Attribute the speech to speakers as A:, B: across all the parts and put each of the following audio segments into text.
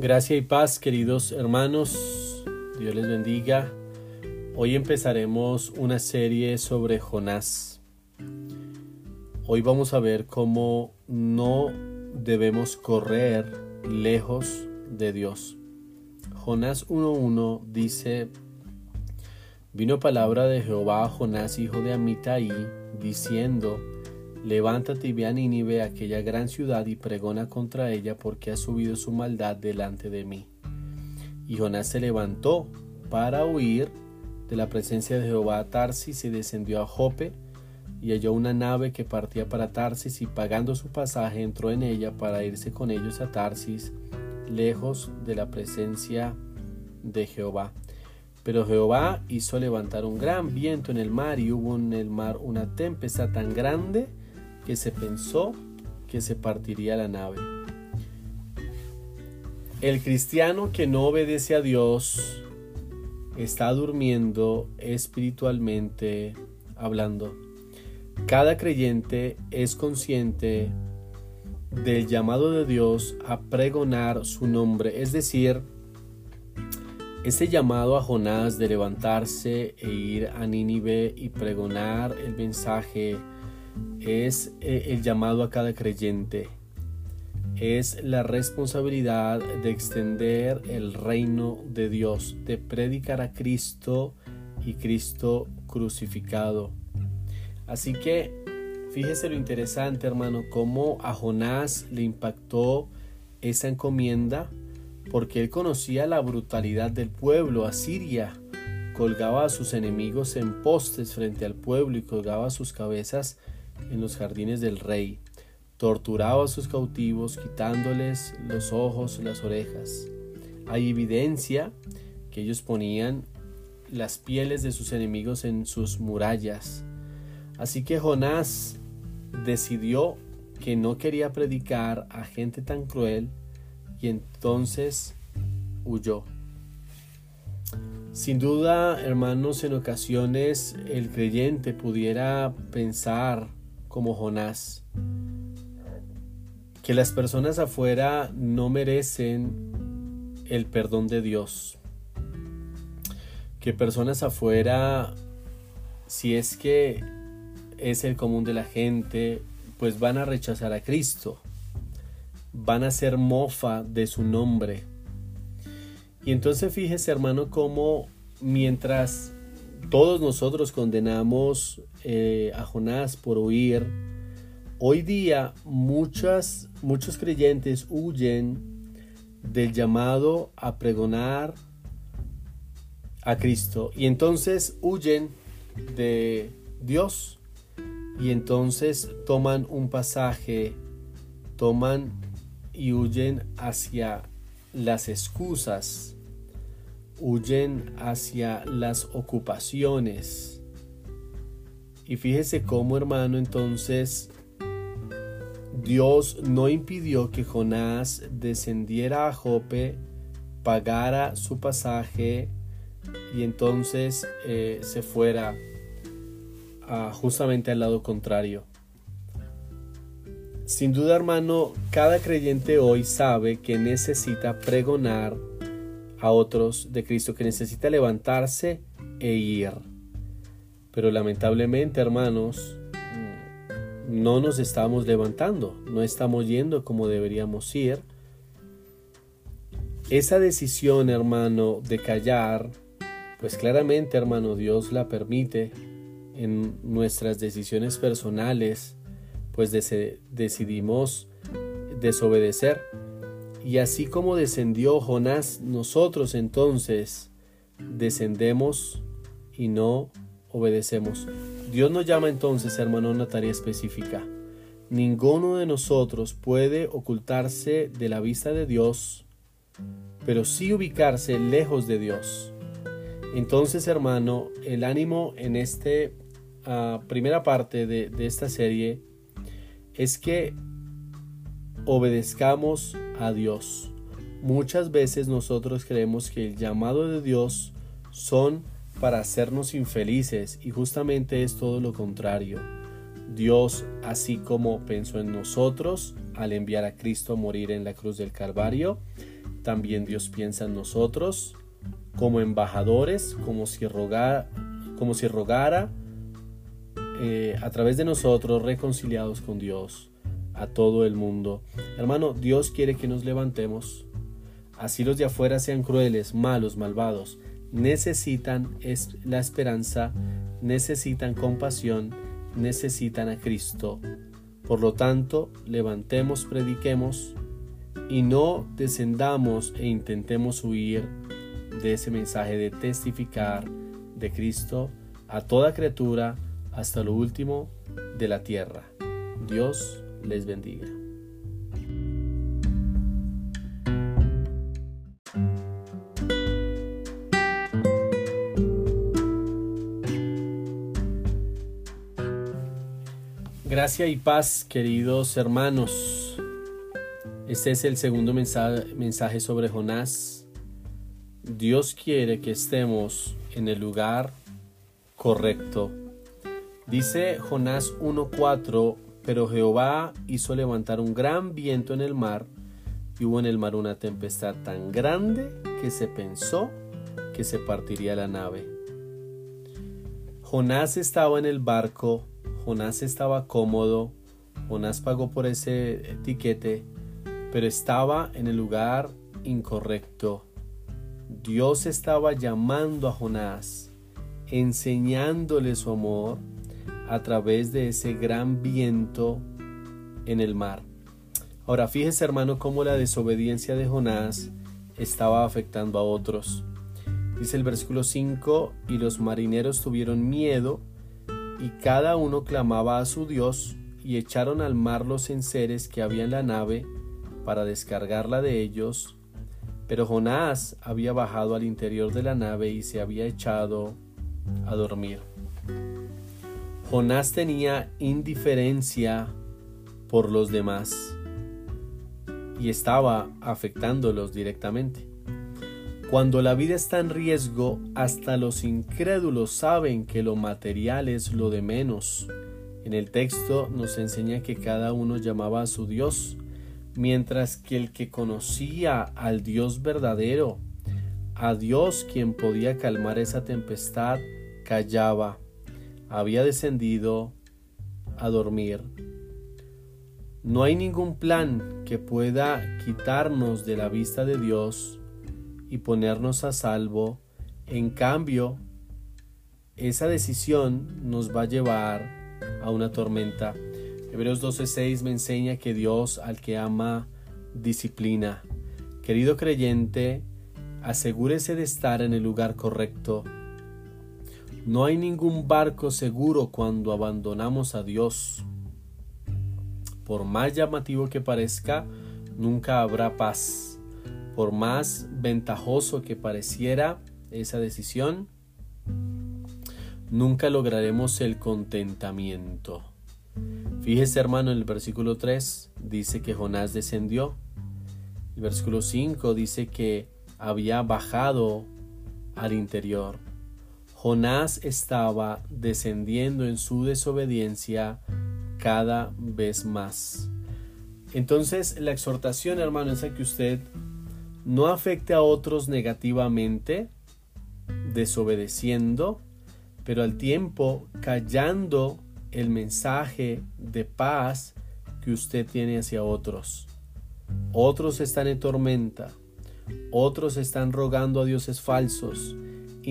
A: Gracia y paz, queridos hermanos. Dios les bendiga. Hoy empezaremos una serie sobre Jonás. Hoy vamos a ver cómo no debemos correr lejos de Dios. Jonás 1.1 dice, vino palabra de Jehová a Jonás, hijo de Amitai, diciendo, Levántate y ve a Nínive, aquella gran ciudad, y pregona contra ella, porque ha subido su maldad delante de mí. Y Jonás se levantó para huir de la presencia de Jehová a Tarsis y descendió a Jope, y halló una nave que partía para Tarsis, y pagando su pasaje entró en ella para irse con ellos a Tarsis, lejos de la presencia de Jehová. Pero Jehová hizo levantar un gran viento en el mar y hubo en el mar una tempestad tan grande que se pensó que se partiría la nave. El cristiano que no obedece a Dios está durmiendo espiritualmente hablando. Cada creyente es consciente del llamado de Dios a pregonar su nombre, es decir, ese llamado a Jonás de levantarse e ir a Nínive y pregonar el mensaje es eh, el llamado a cada creyente. Es la responsabilidad de extender el reino de Dios, de predicar a Cristo y Cristo crucificado. Así que fíjese lo interesante, hermano, cómo a Jonás le impactó esa encomienda, porque él conocía la brutalidad del pueblo, Asiria colgaba a sus enemigos en postes frente al pueblo y colgaba sus cabezas en los jardines del rey, torturaba a sus cautivos quitándoles los ojos, las orejas. Hay evidencia que ellos ponían las pieles de sus enemigos en sus murallas. Así que Jonás decidió que no quería predicar a gente tan cruel y entonces huyó. Sin duda, hermanos, en ocasiones el creyente pudiera pensar como Jonás, que las personas afuera no merecen el perdón de Dios, que personas afuera, si es que es el común de la gente, pues van a rechazar a Cristo, van a ser mofa de su nombre. Y entonces fíjese hermano cómo mientras todos nosotros condenamos eh, a Jonás por huir. Hoy día muchas, muchos creyentes huyen del llamado a pregonar a Cristo. Y entonces huyen de Dios. Y entonces toman un pasaje, toman y huyen hacia las excusas huyen hacia las ocupaciones. Y fíjese cómo, hermano, entonces Dios no impidió que Jonás descendiera a Jope, pagara su pasaje y entonces eh, se fuera justamente al lado contrario. Sin duda, hermano, cada creyente hoy sabe que necesita pregonar a otros de Cristo, que necesita levantarse e ir. Pero lamentablemente, hermanos, no nos estamos levantando, no estamos yendo como deberíamos ir. Esa decisión, hermano, de callar, pues claramente, hermano, Dios la permite en nuestras decisiones personales, pues decidimos desobedecer. Y así como descendió Jonás, nosotros entonces descendemos y no obedecemos. Dios nos llama entonces, hermano, a una tarea específica. Ninguno de nosotros puede ocultarse de la vista de Dios, pero sí ubicarse lejos de Dios. Entonces, hermano, el ánimo en esta ah, primera parte de, de esta serie es que obedezcamos Dios. Muchas veces nosotros creemos que el llamado de Dios son para hacernos infelices y justamente es todo lo contrario. Dios, así como pensó en nosotros al enviar a Cristo a morir en la cruz del Calvario, también Dios piensa en nosotros como embajadores, como si, como si rogara eh, a través de nosotros reconciliados con Dios a todo el mundo. Hermano, Dios quiere que nos levantemos. Así los de afuera sean crueles, malos, malvados. Necesitan la esperanza, necesitan compasión, necesitan a Cristo. Por lo tanto, levantemos, prediquemos y no descendamos e intentemos huir de ese mensaje de testificar de Cristo a toda criatura hasta lo último de la tierra. Dios les bendiga. Gracia y paz, queridos hermanos. Este es el segundo mensaje, sobre Jonás. Dios quiere que estemos en el lugar correcto. Dice Jonás 1.4, pero Jehová hizo levantar un gran viento en el mar y hubo en el mar una tempestad tan grande que se pensó que se partiría la nave. Jonás estaba en el barco, Jonás estaba cómodo, Jonás pagó por ese etiquete pero estaba en el lugar incorrecto. Dios estaba llamando a Jonás, enseñándole su amor a través de ese gran viento en el mar. Ahora fíjese hermano cómo la desobediencia de Jonás estaba afectando a otros. Dice el versículo 5, y los marineros tuvieron miedo y cada uno clamaba a su Dios y echaron al mar los enseres que había en la nave para descargarla de ellos, pero Jonás había bajado al interior de la nave y se había echado a dormir. Jonás tenía indiferencia por los demás y estaba afectándolos directamente. Cuando la vida está en riesgo, hasta los incrédulos saben que lo material es lo de menos. En el texto nos enseña que cada uno llamaba a su Dios mientras que el que conocía al Dios verdadero, a Dios quien podía calmar esa tempestad, callaba, había descendido a dormir. No hay ningún plan que pueda quitarnos de la vista de Dios y ponernos a salvo. En cambio, esa decisión nos va a llevar a una tormenta. Hebreos 12:6 me enseña que Dios al que ama disciplina. Querido creyente, asegúrese de estar en el lugar correcto. No hay ningún barco seguro cuando abandonamos a Dios. Por más llamativo que parezca, nunca habrá paz. Por más ventajoso que pareciera esa decisión, nunca lograremos el contentamiento. Fíjese hermano, en el versículo 3 dice que Jonás descendió. El versículo 5 dice que había bajado al interior. Jonás estaba descendiendo en su desobediencia cada vez más. Entonces la exhortación, hermano, es a que usted no afecte a otros negativamente, desobedeciendo, pero al tiempo callando el mensaje de paz que usted tiene hacia otros. Otros están en tormenta, otros están rogando a dioses falsos,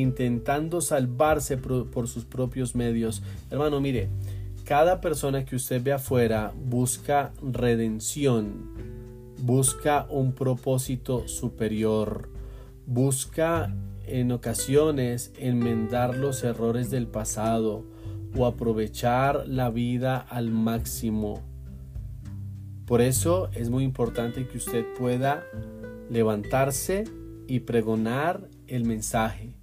A: intentando salvarse por, sus propios medios. Hermano, mire, cada persona que usted ve afuera busca redención, busca un propósito superior, busca en ocasiones enmendar los errores del pasado, o aprovechar la vida al máximo. Por eso es muy importante que usted pueda levantarse y pregonar el mensaje.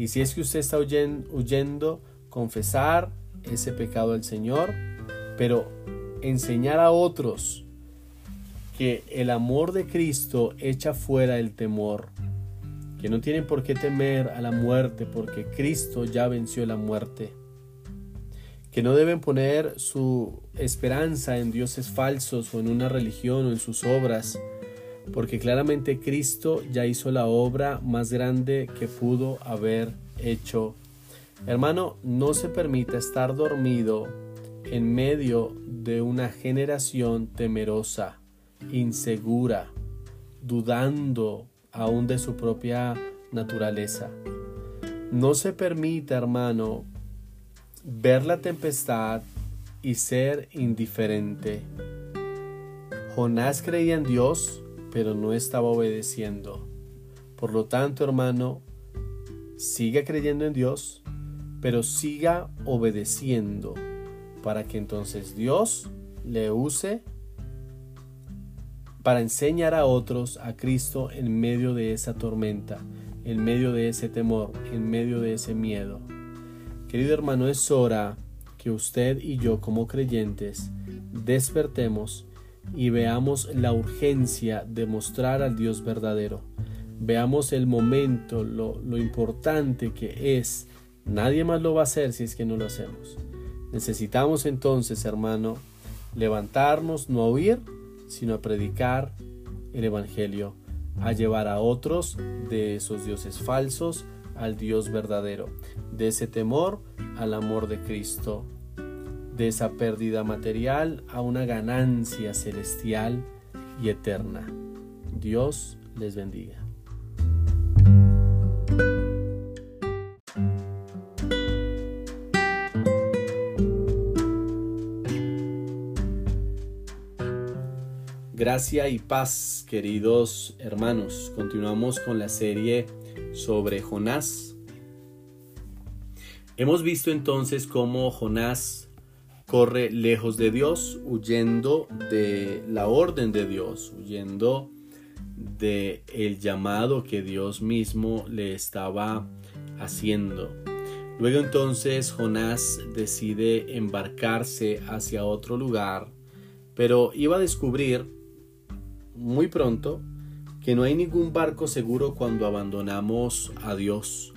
A: Y si es que usted está huyendo, confesar ese pecado al Señor, pero enseñar a otros que el amor de Cristo echa fuera el temor, que no tienen por qué temer a la muerte porque Cristo ya venció la muerte que no deben poner su esperanza en dioses falsos o en una religión o en sus obras, porque claramente Cristo ya hizo la obra más grande que pudo haber hecho. Hermano, no se permita estar dormido en medio de una generación temerosa, insegura, dudando aún de su propia naturaleza. No se permita, hermano, ver la tempestad y ser indiferente. Jonás creía en Dios, pero no estaba obedeciendo. Por lo tanto, hermano, siga creyendo en Dios, pero siga obedeciendo para que entonces Dios le use para enseñar a otros a Cristo en medio de esa tormenta, en medio de ese temor, en medio de ese miedo. Querido hermano, es hora que usted y yo como creyentes despertemos y veamos la urgencia de mostrar al Dios verdadero. Veamos el momento, lo, lo importante que es. Nadie más lo va a hacer si es que no lo hacemos. Necesitamos entonces, hermano, levantarnos, no huir, sino a predicar el Evangelio, a llevar a otros de esos dioses falsos al Dios verdadero, de ese temor al amor de Cristo, de esa pérdida material a una ganancia celestial y eterna. Dios les bendiga. Gracia y paz, queridos hermanos. Continuamos con la serie sobre Jonás. Hemos visto entonces cómo Jonás corre lejos de Dios, huyendo de la orden de Dios, huyendo de el llamado que Dios mismo le estaba haciendo. Luego entonces Jonás decide embarcarse hacia otro lugar, pero iba a descubrir muy pronto que no hay ningún barco seguro cuando abandonamos a Dios.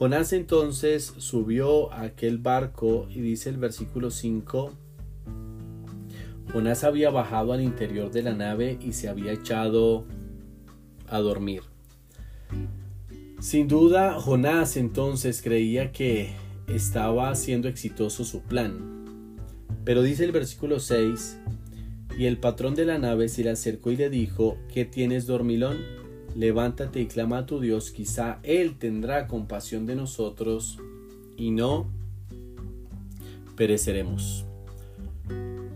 A: Jonás entonces subió a aquel barco y dice el versículo 5, Jonás había bajado al interior de la nave y se había echado a dormir. Sin duda, Jonás entonces creía que estaba haciendo exitoso su plan. Pero dice el versículo 6, y el patrón de la nave se le acercó y le dijo, ¿qué tienes dormilón? Levántate y clama a tu Dios, quizá Él tendrá compasión de nosotros y no pereceremos.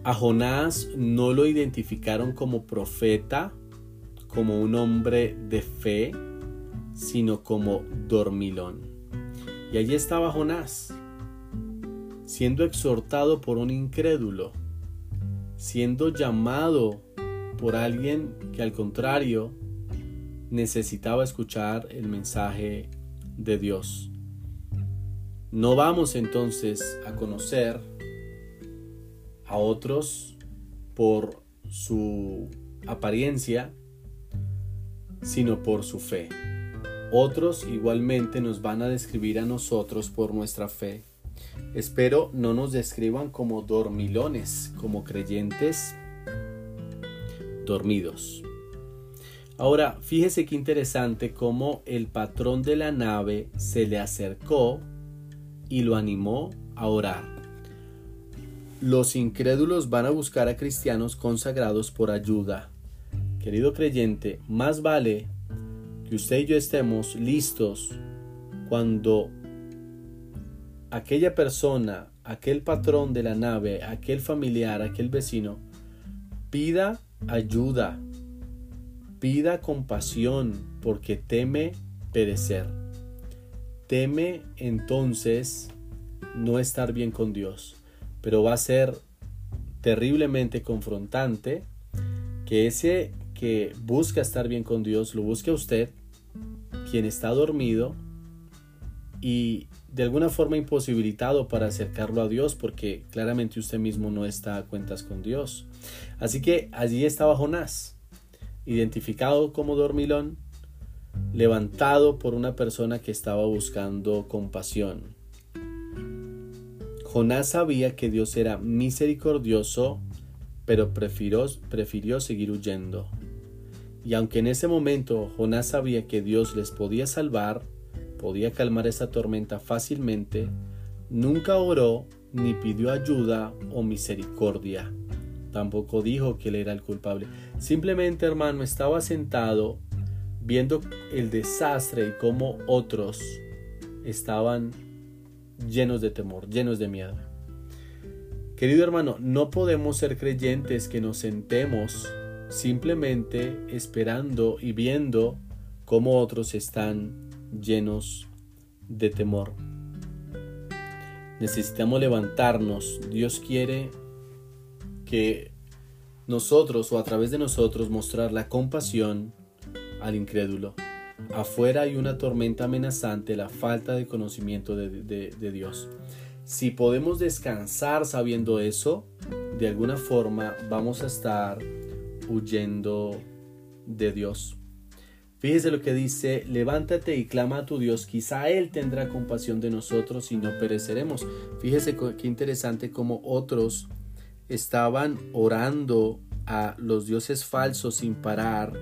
A: A Jonás no lo identificaron como profeta, como un hombre de fe, sino como dormilón. Y allí estaba Jonás, siendo exhortado por un incrédulo siendo llamado por alguien que al contrario necesitaba escuchar el mensaje de Dios. No vamos entonces a conocer a otros por su apariencia, sino por su fe. Otros igualmente nos van a describir a nosotros por nuestra fe Espero no nos describan como dormilones, como creyentes dormidos. Ahora, fíjese qué interesante cómo el patrón de la nave se le acercó y lo animó a orar. Los incrédulos van a buscar a cristianos consagrados por ayuda. Querido creyente, más vale que usted y yo estemos listos cuando aquella persona, aquel patrón de la nave, aquel familiar, aquel vecino, pida ayuda, pida compasión porque teme perecer. Teme entonces no estar bien con Dios, pero va a ser terriblemente confrontante que ese que busca estar bien con Dios lo busque a usted, quien está dormido y de alguna forma imposibilitado para acercarlo a Dios porque claramente usted mismo no está a cuentas con Dios. Así que allí estaba Jonás, identificado como dormilón, levantado por una persona que estaba buscando compasión. Jonás sabía que Dios era misericordioso, pero prefirió, seguir huyendo. Y aunque en ese momento Jonás sabía que Dios les podía salvar, podía calmar esa tormenta fácilmente, nunca oró ni pidió ayuda o misericordia. Tampoco dijo que él era el culpable. Simplemente, hermano, estaba sentado viendo el desastre y cómo otros estaban llenos de temor, llenos de miedo. Querido hermano, no podemos ser creyentes que nos sentemos simplemente esperando y viendo cómo otros están llenos de temor. Necesitamos levantarnos. Dios quiere que nosotros o a través de nosotros mostrar la compasión al incrédulo. Afuera hay una tormenta amenazante, la falta de conocimiento de, Dios. Si podemos descansar sabiendo eso, de alguna forma vamos a estar huyendo de Dios. Fíjese lo que dice, levántate y clama a tu Dios, quizá Él tendrá compasión de nosotros y no pereceremos. Fíjese qué interesante como otros estaban orando a los dioses falsos sin parar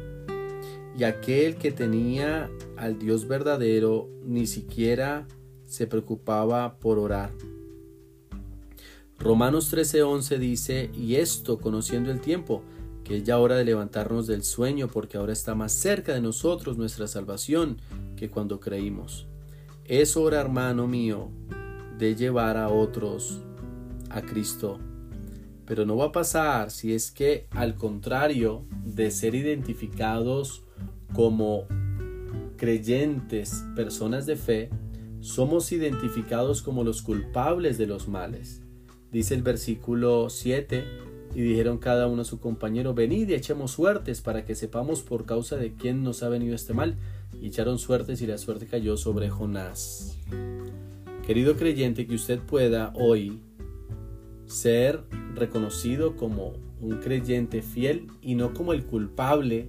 A: y aquel que tenía al Dios verdadero ni siquiera se preocupaba por orar. Romanos 13:11 dice, y esto conociendo el tiempo, que es ya hora de levantarnos del sueño porque ahora está más cerca de nosotros nuestra salvación que cuando creímos. Es hora, hermano mío, de llevar a otros a Cristo. Pero no va a pasar si es que al contrario de ser identificados como creyentes, personas de fe, somos identificados como los culpables de los males. Dice el versículo 7, y dijeron cada uno a su compañero, venid y echemos suertes para que sepamos por causa de quién nos ha venido este mal. Y echaron suertes y la suerte cayó sobre Jonás. Querido creyente, que usted pueda hoy ser reconocido como un creyente fiel y no como el culpable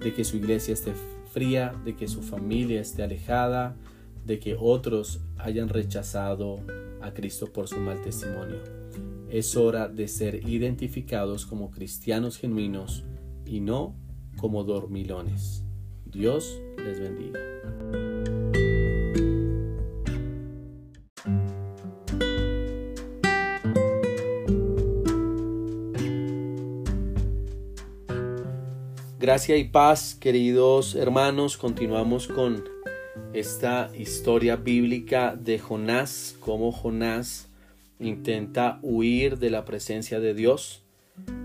A: de que su iglesia esté fría, de que su familia esté alejada, de que otros hayan rechazado a Cristo por su mal testimonio. Es hora de ser identificados como cristianos genuinos y no como dormilones. Dios les bendiga. Gracia y paz, queridos hermanos. Continuamos con esta historia bíblica de Jonás, como Jonás intenta huir de la presencia de Dios.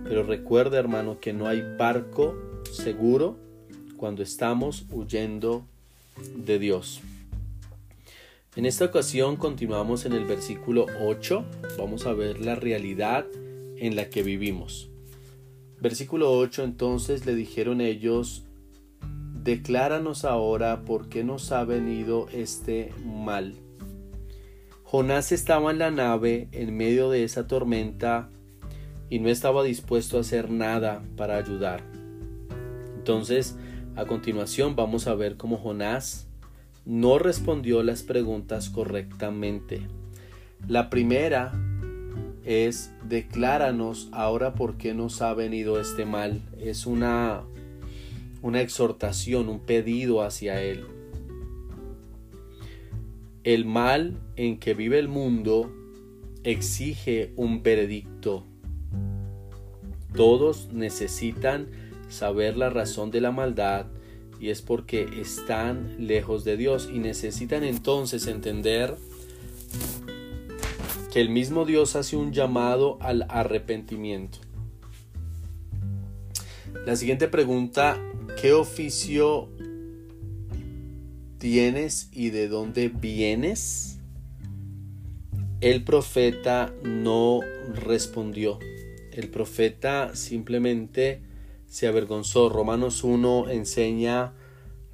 A: Pero recuerda, hermano, que no hay barco seguro cuando estamos huyendo de Dios. En esta ocasión continuamos en el versículo 8. Vamos a ver la realidad en la que vivimos. Versículo 8 entonces le dijeron ellos, decláranos ahora por qué nos ha venido este mal. Jonás estaba en la nave en medio de esa tormenta y no estaba dispuesto a hacer nada para ayudar. Entonces, a continuación vamos a ver cómo Jonás no respondió las preguntas correctamente. La primera es decláranos ahora por qué nos ha venido este mal. Es una una exhortación, un pedido hacia él. El mal en que vive el mundo exige un veredicto. Todos necesitan saber la razón de la maldad y es porque están lejos de Dios y necesitan entonces entender que el mismo Dios hace un llamado al arrepentimiento. La siguiente pregunta, ¿qué oficio tienes y de dónde vienes? El profeta no respondió. El profeta simplemente se avergonzó. Romanos 1 enseña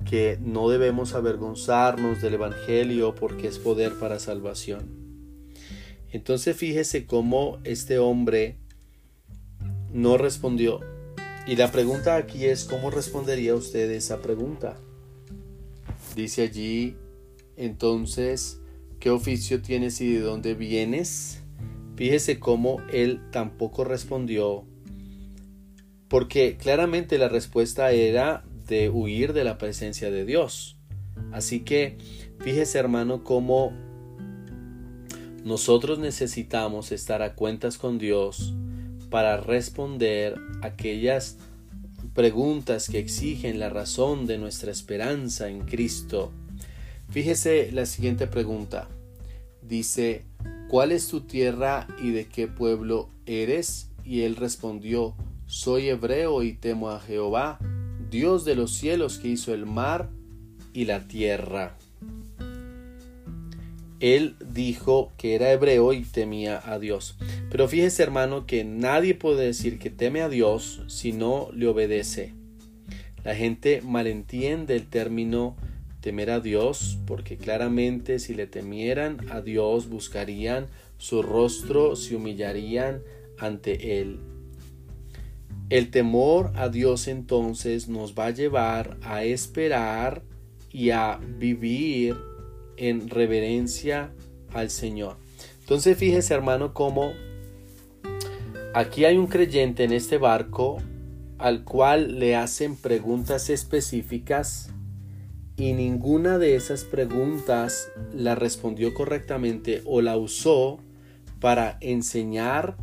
A: que no debemos avergonzarnos del Evangelio porque es poder para salvación. Entonces fíjese cómo este hombre no respondió. Y la pregunta aquí es, ¿cómo respondería usted esa pregunta? Dice allí, entonces, ¿qué oficio tienes y de dónde vienes? Fíjese cómo él tampoco respondió, porque claramente la respuesta era de huir de la presencia de Dios. Así que fíjese hermano cómo nosotros necesitamos estar a cuentas con Dios para responder aquellas preguntas que exigen la razón de nuestra esperanza en Cristo. Fíjese la siguiente pregunta. Dice, ¿cuál es tu tierra y de qué pueblo eres? Y él respondió, soy hebreo y temo a Jehová, Dios de los cielos que hizo el mar y la tierra. Él dijo que era hebreo y temía a Dios. Pero fíjese hermano que nadie puede decir que teme a Dios si no le obedece. La gente malentiende el término temer a Dios porque claramente si le temieran a Dios buscarían su rostro, se humillarían ante Él. El temor a Dios entonces nos va a llevar a esperar y a vivir en reverencia al Señor. Entonces fíjese hermano cómo aquí hay un creyente en este barco al cual le hacen preguntas específicas y ninguna de esas preguntas la respondió correctamente o la usó para enseñar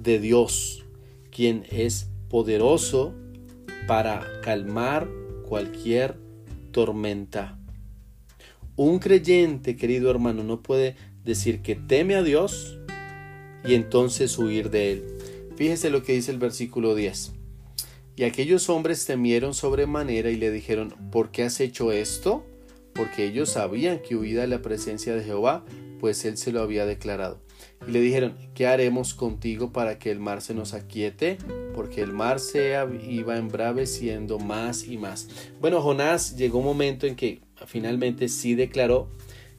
A: de Dios, quien es poderoso para calmar cualquier tormenta. Un creyente, querido hermano, no puede decir que teme a Dios y entonces huir de él. Fíjese lo que dice el versículo 10. Y aquellos hombres temieron sobremanera y le dijeron, ¿por qué has hecho esto? Porque ellos sabían que huida de la presencia de Jehová, pues él se lo había declarado. Y le dijeron, ¿qué haremos contigo para que el mar se nos aquiete? Porque el mar se iba embraveciendo más y más. Bueno, Jonás llegó un momento en que finalmente sí declaró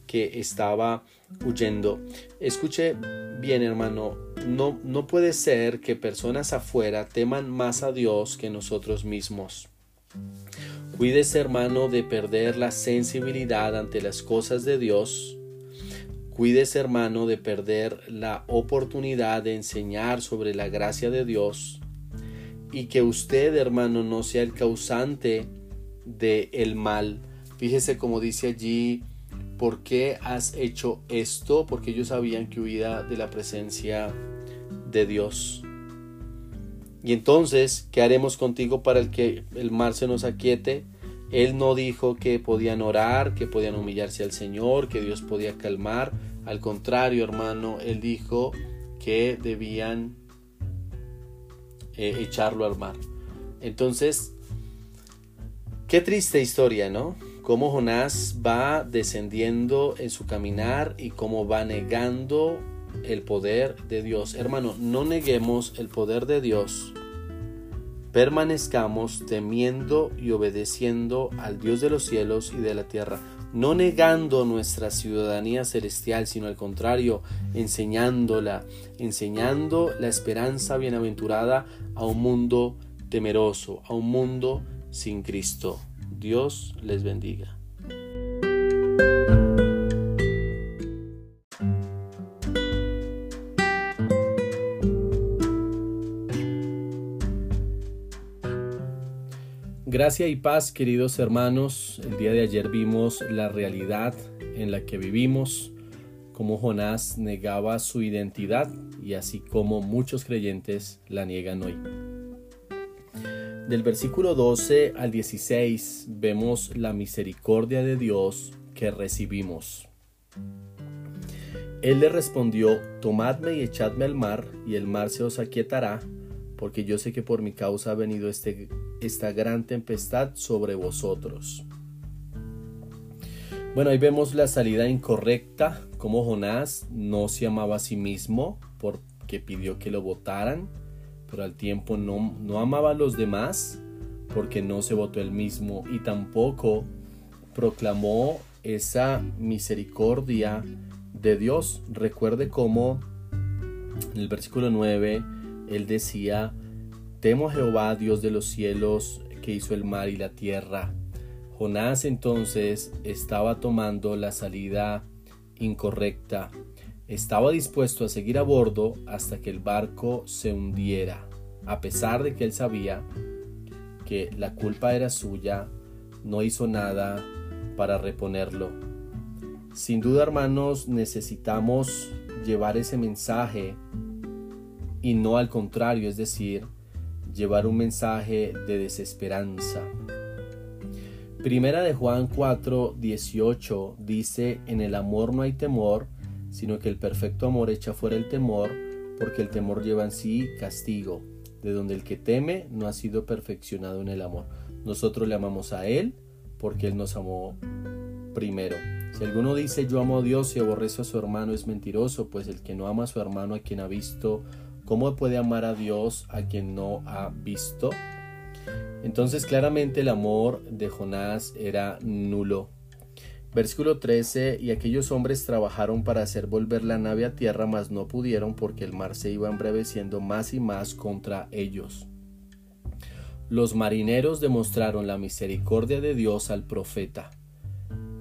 A: que estaba huyendo. Escuche bien, hermano, no, no puede ser que personas afuera teman más a Dios que nosotros mismos. Cuídese, hermano, de perder la sensibilidad ante las cosas de Dios. Cuídese, hermano, de perder la oportunidad de enseñar sobre la gracia de Dios. Y que usted, hermano, no sea el causante de el mal Fíjese como dice allí, ¿por qué has hecho esto? Porque ellos sabían que huía de la presencia de Dios. Y entonces, ¿qué haremos contigo para el que el mar se nos aquiete? Él no dijo que podían orar, que podían humillarse al Señor, que Dios podía calmar. Al contrario, hermano, él dijo que debían eh, echarlo al mar. Entonces, qué triste historia, ¿no? Cómo Jonás va descendiendo en su caminar y cómo va negando el poder de Dios. Hermano, no neguemos el poder de Dios. Permanezcamos temiendo y obedeciendo al Dios de los cielos y de la tierra, no negando nuestra ciudadanía celestial, sino al contrario, enseñándola, enseñando la esperanza bienaventurada a un mundo temeroso, a un mundo sin Cristo. Dios les bendiga. Gracia y paz, queridos hermanos. El día de ayer vimos la realidad en la que vivimos, cómo Jonás negaba su identidad y así como muchos creyentes la niegan hoy. Del versículo 12 al 16 vemos la misericordia de Dios que recibimos. Él le respondió, Tomadme y echadme al mar, y el mar se os aquietará, porque yo sé que por mi causa ha venido este, esta gran tempestad sobre vosotros. Bueno, ahí vemos la salida incorrecta, como Jonás no se amaba a sí mismo porque pidió que lo votaran pero al tiempo no, no amaba a los demás porque no se votó él mismo y tampoco proclamó esa misericordia de Dios. Recuerde cómo en el versículo 9 él decía, temo a Jehová, Dios de los cielos, que hizo el mar y la tierra. Jonás entonces estaba tomando la salida incorrecta estaba dispuesto a seguir a bordo hasta que el barco se hundiera, a pesar de que él sabía que la culpa era suya, no hizo nada para reponerlo. Sin duda, hermanos, necesitamos llevar ese mensaje y no al contrario, es decir, llevar un mensaje de desesperanza. Primera de Juan 4, 18 dice, en el amor no hay temor, sino que el perfecto amor echa fuera el temor, porque el temor lleva en sí castigo, de donde el que teme no ha sido perfeccionado en el amor. Nosotros le amamos a Él porque Él nos amó primero. Si alguno dice yo amo a Dios y aborrece a su hermano es mentiroso, pues el que no ama a su hermano a quien ha visto, ¿cómo puede amar a Dios a quien no ha visto? Entonces claramente el amor de Jonás era nulo. Versículo 13, y aquellos hombres trabajaron para hacer volver la nave a tierra, mas no pudieron porque el mar se iba embreveciendo más y más contra ellos. Los marineros demostraron la misericordia de Dios al profeta.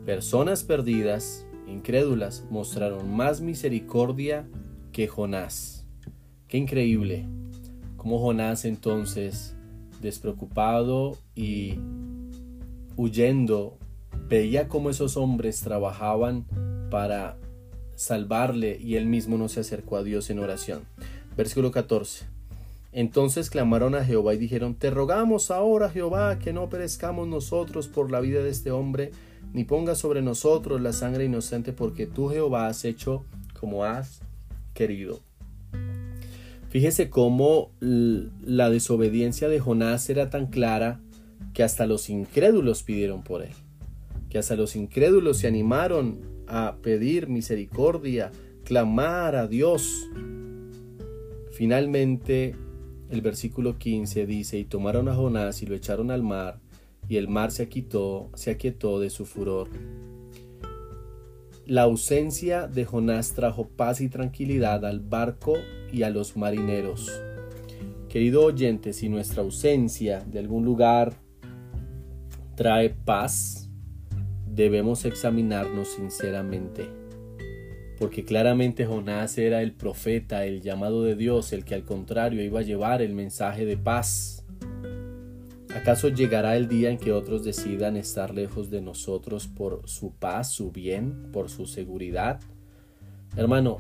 A: Personas perdidas, incrédulas, mostraron más misericordia que Jonás. Qué increíble. Como Jonás entonces, despreocupado y huyendo veía cómo esos hombres trabajaban para salvarle y él mismo no se acercó a Dios en oración. Versículo 14. Entonces clamaron a Jehová y dijeron, Te rogamos ahora, Jehová, que no perezcamos nosotros por la vida de este hombre, ni ponga sobre nosotros la sangre inocente, porque tú, Jehová, has hecho como has querido. Fíjese cómo la desobediencia de Jonás era tan clara que hasta los incrédulos pidieron por él que hasta los incrédulos se animaron a pedir misericordia, clamar a Dios. Finalmente, el versículo 15 dice, y tomaron a Jonás y lo echaron al mar, y el mar se aquietó, se aquietó de su furor. La ausencia de Jonás trajo paz y tranquilidad al barco y a los marineros. Querido oyente, si nuestra ausencia de algún lugar trae paz, debemos examinarnos sinceramente. Porque claramente Jonás era el profeta, el llamado de Dios, el que al contrario iba a llevar el mensaje de paz. ¿Acaso llegará el día en que otros decidan estar lejos de nosotros por su paz, su bien, por su seguridad? Hermano,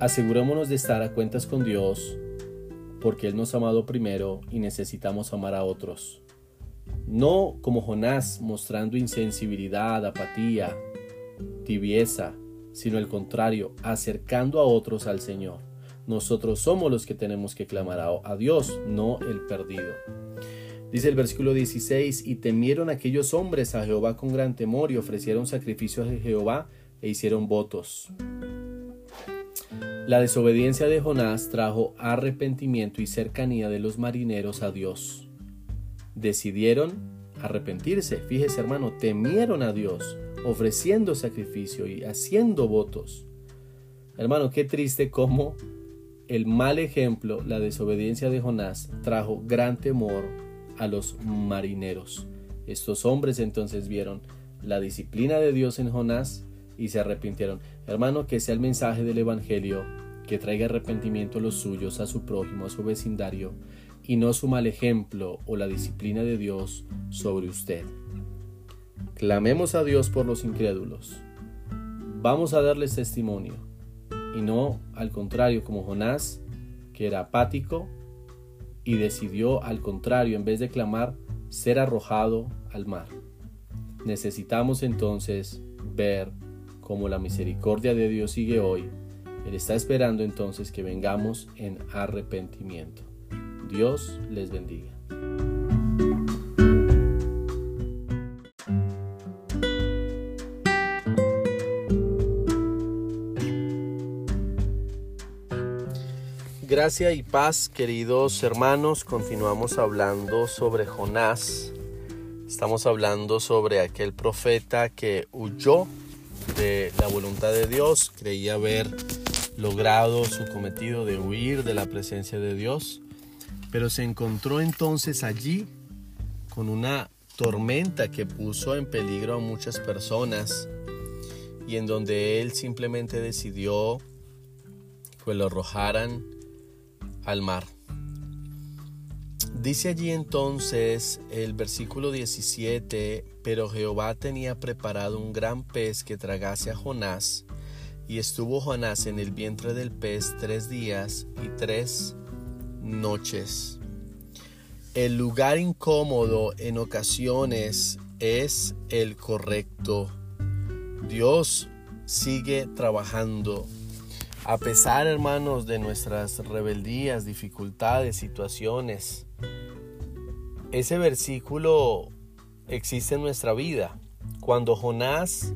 A: asegurémonos de estar a cuentas con Dios, porque Él nos ha amado primero y necesitamos amar a otros. No como Jonás mostrando insensibilidad, apatía, tibieza, sino el contrario, acercando a otros al Señor. Nosotros somos los que tenemos que clamar a, Dios, no el perdido. Dice el versículo 16, y temieron aquellos hombres a Jehová con gran temor y ofrecieron sacrificios a Jehová e hicieron votos. La desobediencia de Jonás trajo arrepentimiento y cercanía de los marineros a Dios decidieron arrepentirse. Fíjese hermano, temieron a Dios, ofreciendo sacrificio y haciendo votos. Hermano, qué triste cómo el mal ejemplo, la desobediencia de Jonás, trajo gran temor a los marineros. Estos hombres entonces vieron la disciplina de Dios en Jonás y se arrepintieron. Hermano, que sea el mensaje del Evangelio que traiga arrepentimiento a los suyos, a su prójimo, a su vecindario, y no su mal ejemplo o la disciplina de Dios sobre usted. Clamemos a Dios por los incrédulos. Vamos a darles testimonio y no al contrario como Jonás, que era apático y decidió al contrario, en vez de clamar, ser arrojado al mar. Necesitamos entonces ver cómo la misericordia de Dios sigue hoy. Él está esperando entonces que vengamos en arrepentimiento. Dios les bendiga. Gracia y paz, queridos hermanos. Continuamos hablando sobre Jonás. Estamos hablando sobre aquel profeta que huyó de la voluntad de Dios, creía haber logrado su cometido de huir de la presencia de Dios pero se encontró entonces allí con una tormenta que puso en peligro a muchas personas y en donde él simplemente decidió que lo arrojaran al mar. Dice allí entonces el versículo 17, pero Jehová tenía preparado un gran pez que tragase a Jonás, y estuvo Jonás en el vientre del pez tres días y tres noches. El lugar incómodo en ocasiones es el correcto. Dios sigue trabajando. A pesar, hermanos, de nuestras rebeldías, dificultades, situaciones, ese versículo existe en nuestra vida. Cuando Jonás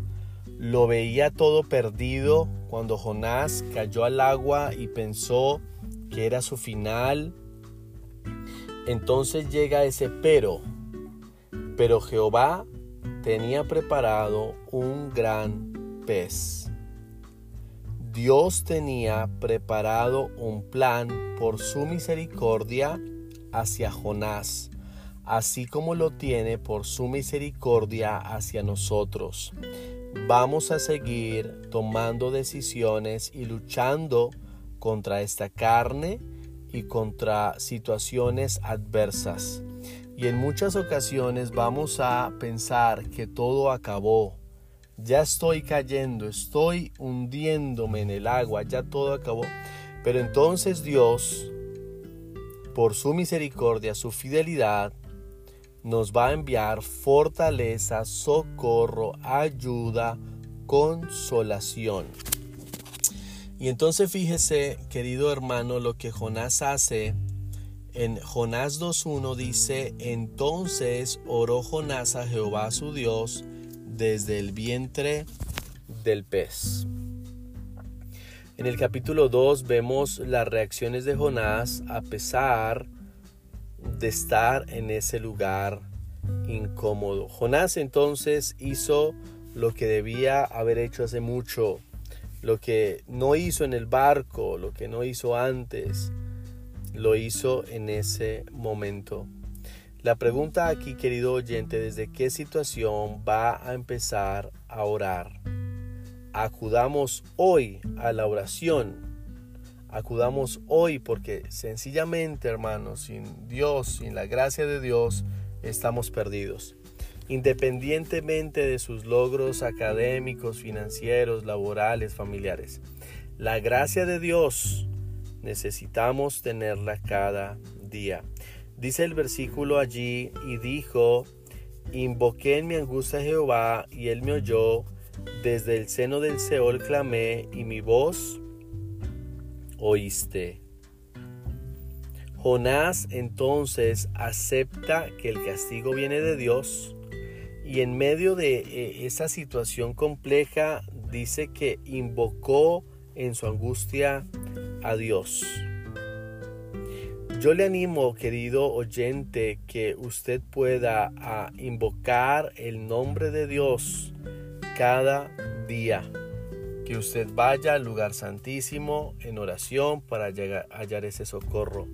A: lo veía todo perdido, cuando Jonás cayó al agua y pensó que era su final, entonces llega ese pero. Pero Jehová tenía preparado un gran pez. Dios tenía preparado un plan por su misericordia hacia Jonás, así como lo tiene por su misericordia hacia nosotros. Vamos a seguir tomando decisiones y luchando contra esta carne y contra situaciones adversas. Y en muchas ocasiones vamos a pensar que todo acabó. Ya estoy cayendo, estoy hundiéndome en el agua, ya todo acabó. Pero entonces Dios, por su misericordia, su fidelidad, nos va a enviar fortaleza, socorro, ayuda, consolación. Y entonces fíjese, querido hermano, lo que Jonás hace. En Jonás 2.1 dice, entonces oró Jonás a Jehová su Dios desde el vientre del pez. En el capítulo 2 vemos las reacciones de Jonás a pesar de estar en ese lugar incómodo. Jonás entonces hizo lo que debía haber hecho hace mucho lo que no hizo en el barco, lo que no hizo antes, lo hizo en ese momento. La pregunta aquí, querido oyente, ¿desde qué situación va a empezar a orar? Acudamos hoy a la oración. Acudamos hoy porque sencillamente, hermanos, sin Dios, sin la gracia de Dios, estamos perdidos independientemente de sus logros académicos, financieros, laborales, familiares. La gracia de Dios necesitamos tenerla cada día. Dice el versículo allí y dijo, invoqué en mi angustia a Jehová y él me oyó, desde el seno del Seol clamé y mi voz oíste. Jonás entonces acepta que el castigo viene de Dios y en medio de eh, esa situación compleja dice que invocó en su angustia a Dios. Yo le animo, querido oyente, que usted pueda a invocar el nombre de Dios cada día. Que usted vaya al lugar santísimo en oración para llegar, hallar ese socorro.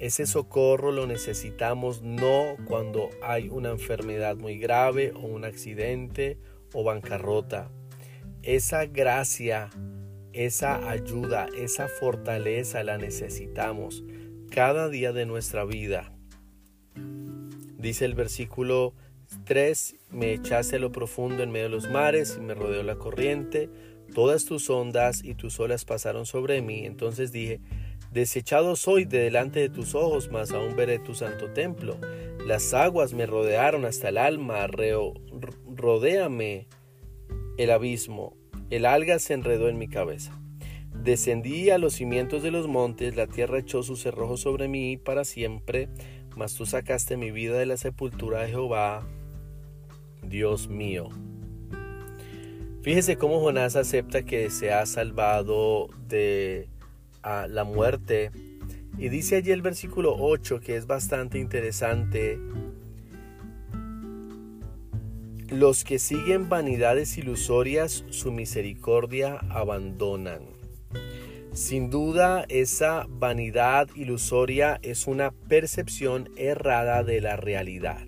A: Ese socorro lo necesitamos no cuando hay una enfermedad muy grave o un accidente o bancarrota. Esa gracia, esa ayuda, esa fortaleza la necesitamos cada día de nuestra vida. Dice el versículo 3, me echaste a lo profundo en medio de los mares y me rodeó la corriente, todas tus ondas y tus olas pasaron sobre mí. Entonces dije, Desechado soy de delante de tus ojos, mas aún veré tu santo templo. Las aguas me rodearon hasta el alma, rodéame el abismo, el alga se enredó en mi cabeza. Descendí a los cimientos de los montes, la tierra echó sus cerrojos sobre mí para siempre, mas tú sacaste mi vida de la sepultura de Jehová, Dios mío. Fíjese cómo Jonás acepta que se ha salvado de a la muerte. Y dice allí el versículo 8 que es bastante interesante. Los que siguen vanidades ilusorias su misericordia abandonan. Sin duda esa vanidad ilusoria es una percepción errada de la realidad.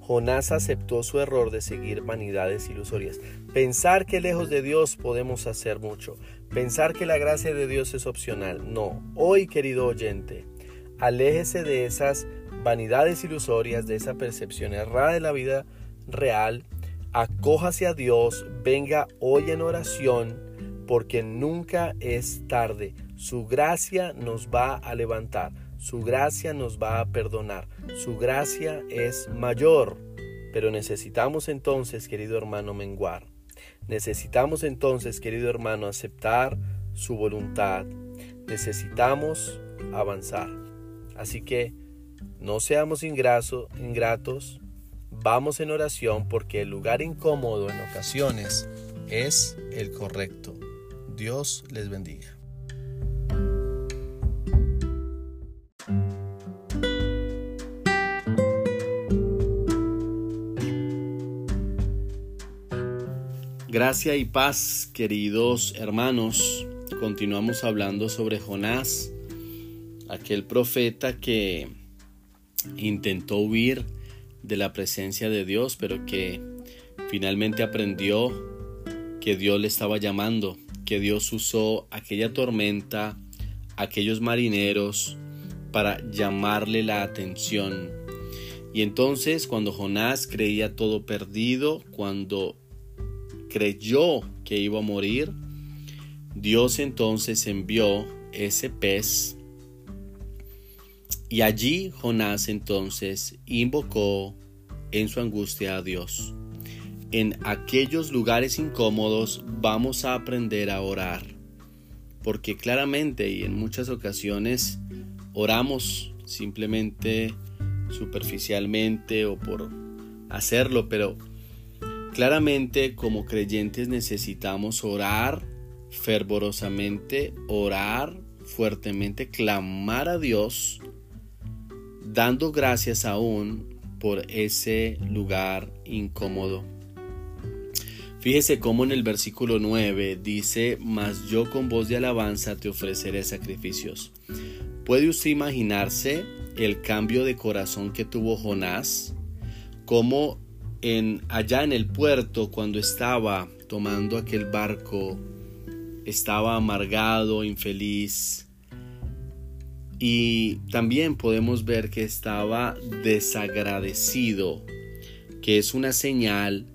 A: Jonás aceptó su error de seguir vanidades ilusorias. Pensar que lejos de Dios podemos hacer mucho. Pensar que la gracia de Dios es opcional. No. Hoy, querido oyente, aléjese de esas vanidades ilusorias, de esa percepción errada de la vida real, acójase a Dios, venga hoy en oración, porque nunca es tarde. Su gracia nos va a levantar, su gracia nos va a perdonar, su gracia es mayor. Pero necesitamos entonces, querido hermano, menguar. Necesitamos entonces, querido hermano, aceptar su voluntad. Necesitamos avanzar. Así que no seamos ingratos, vamos en oración porque el lugar incómodo en ocasiones es el correcto. Dios les bendiga. Gracia y paz, queridos hermanos. Continuamos hablando sobre Jonás, aquel profeta que intentó huir de la presencia de Dios, pero que finalmente aprendió que Dios le estaba llamando, que Dios usó aquella tormenta, aquellos marineros, para llamarle la atención. Y entonces cuando Jonás creía todo perdido, cuando creyó que iba a morir, Dios entonces envió ese pez y allí Jonás entonces invocó en su angustia a Dios. En aquellos lugares incómodos vamos a aprender a orar, porque claramente y en muchas ocasiones oramos simplemente superficialmente o por hacerlo, pero claramente como creyentes necesitamos orar fervorosamente, orar fuertemente, clamar a Dios dando gracias aún por ese lugar incómodo. Fíjese cómo en el versículo 9 dice, mas yo con voz de alabanza te ofreceré sacrificios. ¿Puede usted imaginarse el cambio de corazón que tuvo Jonás? Como en, allá en el puerto, cuando estaba tomando aquel barco, estaba amargado, infeliz, y también podemos ver que estaba desagradecido, que es una señal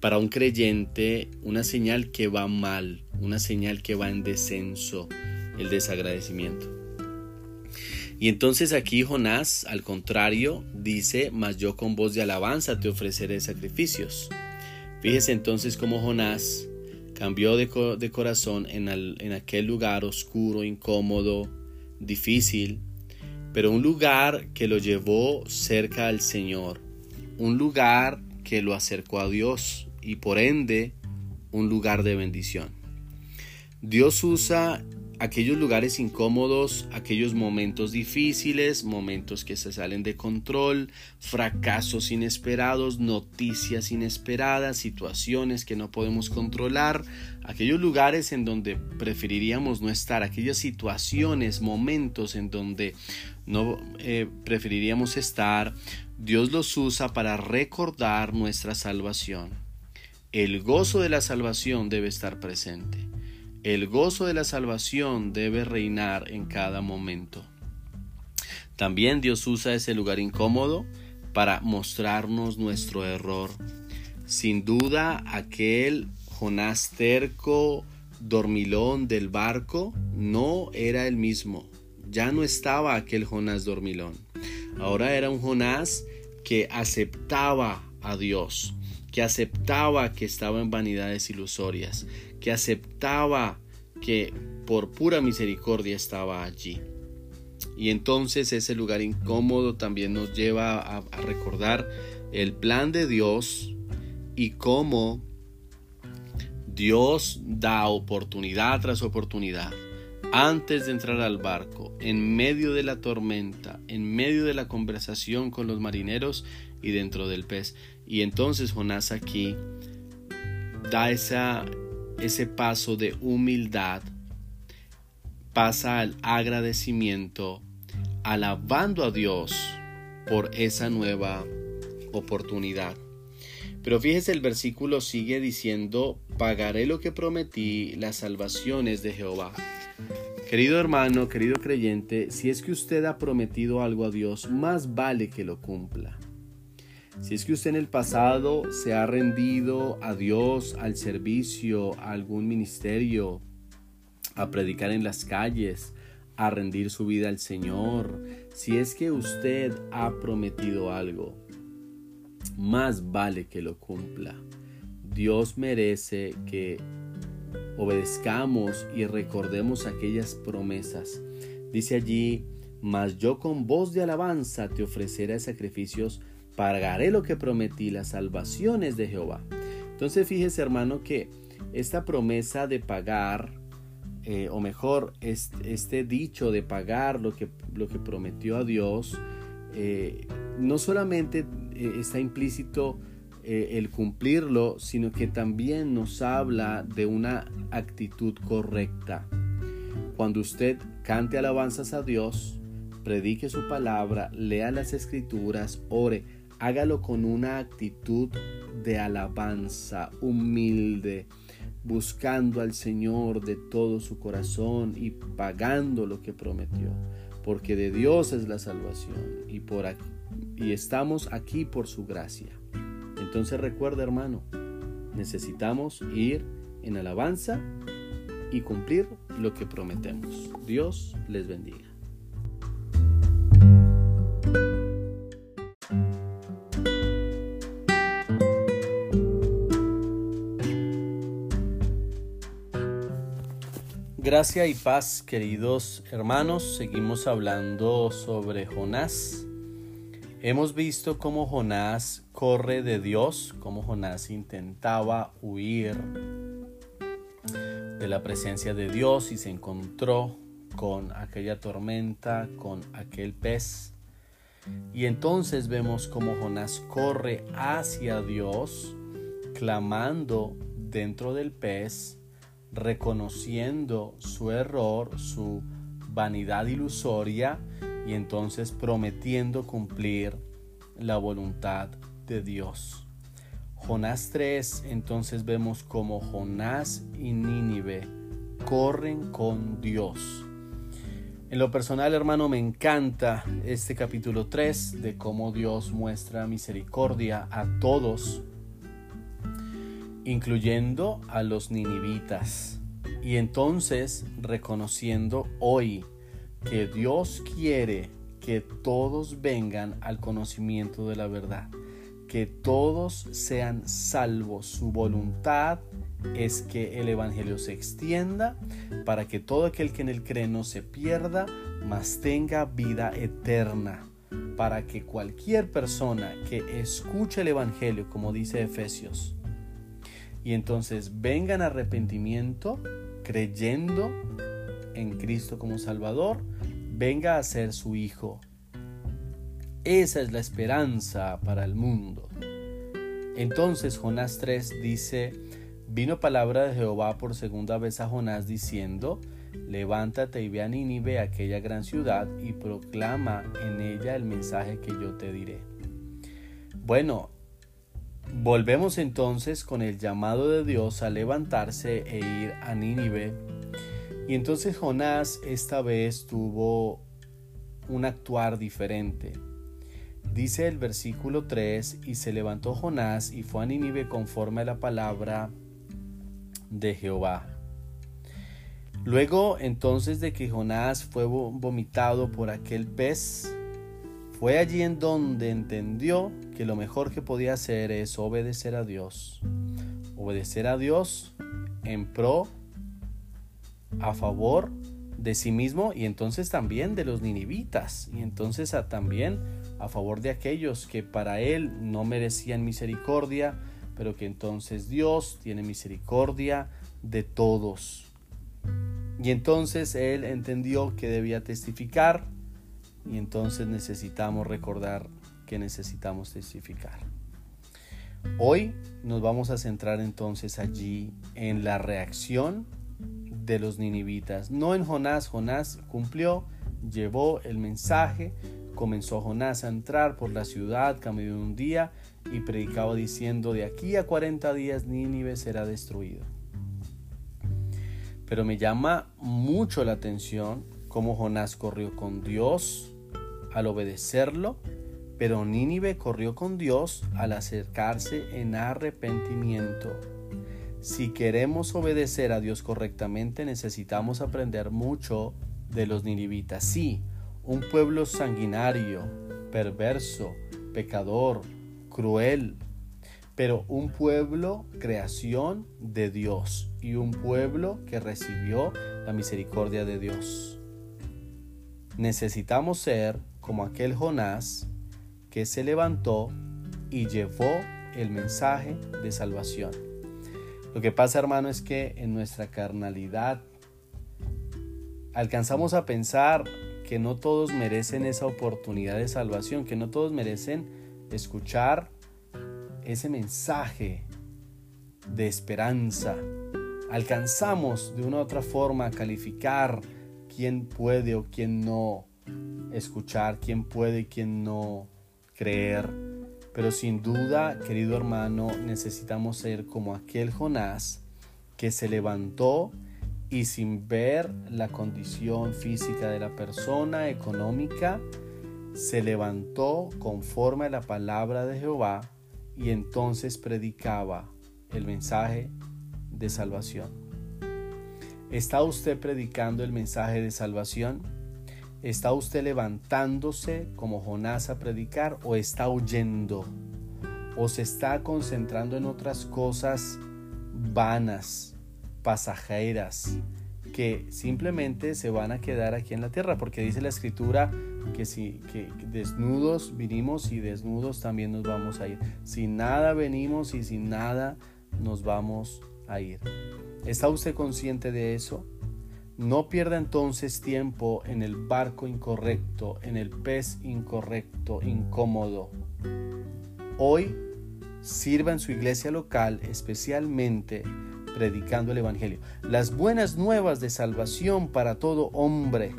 A: para un creyente, una señal que va mal, una señal que va en descenso, el desagradecimiento. Y entonces aquí Jonás, al contrario, dice, mas yo con voz de alabanza te ofreceré sacrificios. Fíjese entonces cómo Jonás cambió de, corazón en, en aquel lugar oscuro, incómodo, difícil, pero un lugar que lo llevó cerca al Señor, un lugar que lo acercó a Dios y por ende un lugar de bendición. Dios usa aquellos lugares incómodos, aquellos momentos difíciles, momentos que se salen de control, fracasos inesperados, noticias inesperadas, situaciones que no podemos controlar, aquellos lugares en donde preferiríamos no estar, aquellas situaciones, momentos en donde no eh, preferiríamos estar, Dios los usa para recordar nuestra salvación. El gozo de la salvación debe estar presente. El gozo de la salvación debe reinar en cada momento. También Dios usa ese lugar incómodo para mostrarnos nuestro error. Sin duda, aquel Jonás terco, dormilón del barco, no era el mismo. Ya no estaba aquel Jonás dormilón. Ahora era un Jonás que aceptaba a Dios, que aceptaba que estaba en vanidades ilusorias, que aceptaba que por pura misericordia estaba allí. Y entonces ese lugar incómodo también nos lleva a, recordar el plan de Dios y cómo Dios da oportunidad tras oportunidad antes de entrar al barco, en medio de la tormenta, en medio de la conversación con los marineros y dentro del pez. Y entonces Jonás aquí da esa, ese paso de humildad pasa al agradecimiento, alabando a Dios por esa nueva oportunidad. Pero fíjese el versículo sigue diciendo, pagaré lo que prometí, las salvaciones de Jehová. Querido hermano, querido creyente, si es que usted ha prometido algo a Dios, más vale que lo cumpla. Si es que usted en el pasado se ha rendido a Dios, al servicio, a algún ministerio, a predicar en las calles, a rendir su vida al Señor, si es que usted ha prometido algo, más vale que lo cumpla. Dios merece que obedezcamos y recordemos aquellas promesas. Dice allí, mas yo con voz de alabanza te ofreceré sacrificios, pagaré lo que prometí, las salvaciones de Jehová. Entonces fíjese hermano que esta promesa de pagar, eh, o mejor, este, dicho de pagar lo que, lo que prometió a Dios, eh, no solamente eh, está implícito el cumplirlo, sino que también nos habla de una actitud correcta. Cuando usted cante alabanzas a Dios, predique su palabra, lea las escrituras, ore, hágalo con una actitud de alabanza humilde, buscando al Señor de todo su corazón y pagando lo que prometió, porque de Dios es la salvación y por y estamos aquí por su gracia. Entonces recuerda hermano, necesitamos ir en alabanza y cumplir lo que prometemos. Dios les bendiga. Gracia y paz, queridos hermanos. Seguimos hablando sobre Jonás. Hemos visto cómo Jonás corre de Dios, cómo Jonás intentaba huir de la presencia de Dios y se encontró con aquella tormenta, con aquel pez. Y entonces vemos cómo Jonás corre hacia Dios, clamando dentro del pez, reconociendo su error, su vanidad ilusoria y entonces prometiendo cumplir la voluntad de Dios. Jonás 3, entonces vemos como Jonás y Nínive corren con Dios. En lo personal, hermano, me encanta este capítulo 3 de cómo Dios muestra misericordia a todos, incluyendo a los ninivitas. Y entonces reconociendo hoy que Dios quiere que todos vengan al conocimiento de la verdad, que todos sean salvos. Su voluntad es que el Evangelio se extienda para que todo aquel que en él cree no se pierda, mas tenga vida eterna. Para que cualquier persona que escuche el Evangelio, como dice Efesios, y entonces vengan arrepentimiento, creyendo en Cristo como Salvador, venga a ser su Hijo. Esa es la esperanza para el mundo. Entonces Jonás 3 dice, vino palabra de Jehová por segunda vez a Jonás diciendo, levántate y ve a Nínive, aquella gran ciudad, y proclama en ella el mensaje que yo te diré. Bueno, volvemos entonces con el llamado de Dios a levantarse e ir a Nínive y entonces Jonás esta vez tuvo un actuar diferente. Dice el versículo 3, y se levantó Jonás y fue a Nínive conforme a la palabra de Jehová. Luego entonces de que Jonás fue vomitado por aquel pez, fue allí en donde entendió que lo mejor que podía hacer es obedecer a Dios. Obedecer a Dios en pro a favor de sí mismo y entonces también de los ninivitas y entonces también a favor de aquellos que para él no merecían misericordia, pero que entonces Dios tiene misericordia de todos. Y entonces él entendió que debía testificar y entonces necesitamos recordar que necesitamos testificar. Hoy nos vamos a centrar entonces allí en la reacción de los ninivitas. No en Jonás, Jonás cumplió, llevó el mensaje, comenzó Jonás a entrar por la ciudad, caminó un día y predicaba diciendo, de aquí a 40 días Nínive será destruido. Pero me llama mucho la atención cómo Jonás corrió con Dios al obedecerlo, pero Nínive corrió con Dios al acercarse en arrepentimiento. Si queremos obedecer a Dios correctamente, necesitamos aprender mucho de los ninivitas. Sí, un pueblo sanguinario, perverso, pecador, cruel, pero un pueblo creación de Dios y un pueblo que recibió la misericordia de Dios. Necesitamos ser como aquel Jonás que se levantó y llevó el mensaje de salvación. Lo que pasa, hermano, es que en nuestra carnalidad alcanzamos a pensar que no todos merecen esa oportunidad de salvación, que no todos merecen escuchar ese mensaje de esperanza. Alcanzamos de una u otra forma a calificar quién puede o quién no escuchar, quién puede y quién no creer. Pero sin duda, querido hermano, necesitamos ser como aquel Jonás que se levantó y sin ver la condición física de la persona económica, se levantó conforme a la palabra de Jehová y entonces predicaba el mensaje de salvación. ¿Está usted predicando el mensaje de salvación? ¿Está usted levantándose como Jonás a predicar o está huyendo? ¿O se está concentrando en otras cosas vanas, pasajeras, que simplemente se van a quedar aquí en la tierra? Porque dice la escritura que si que desnudos vinimos y desnudos también nos vamos a ir. Sin nada venimos y sin nada nos vamos a ir. ¿Está usted consciente de eso? No pierda entonces tiempo en el barco incorrecto, en el pez incorrecto, incómodo. Hoy sirva en su iglesia local, especialmente predicando el Evangelio. Las buenas nuevas de salvación para todo hombre,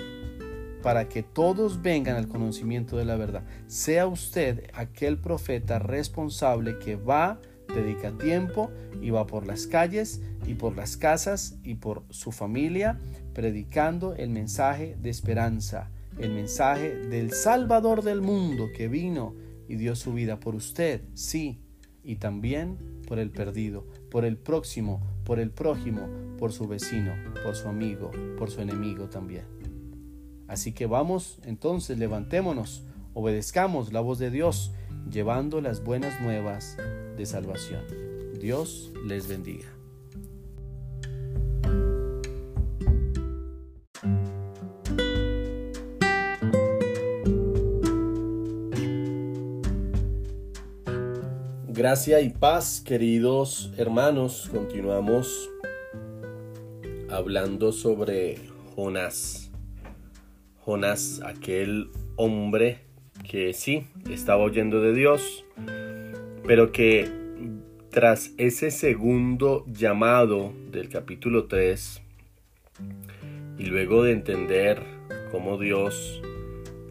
A: para que todos vengan al conocimiento de la verdad. Sea usted aquel profeta responsable que va, dedica tiempo y va por las calles y por las casas y por su familia predicando el mensaje de esperanza, el mensaje del Salvador del mundo que vino y dio su vida por usted, sí, y también por el perdido, por el próximo, por el prójimo, por su vecino, por su amigo, por su enemigo también. Así que vamos, entonces levantémonos, obedezcamos la voz de Dios, llevando las buenas nuevas de salvación. Dios les bendiga. Gracia y paz, queridos hermanos. Continuamos hablando sobre Jonás. Jonás, aquel hombre que sí, estaba oyendo de Dios, pero que tras ese segundo llamado del capítulo 3, y luego de entender cómo Dios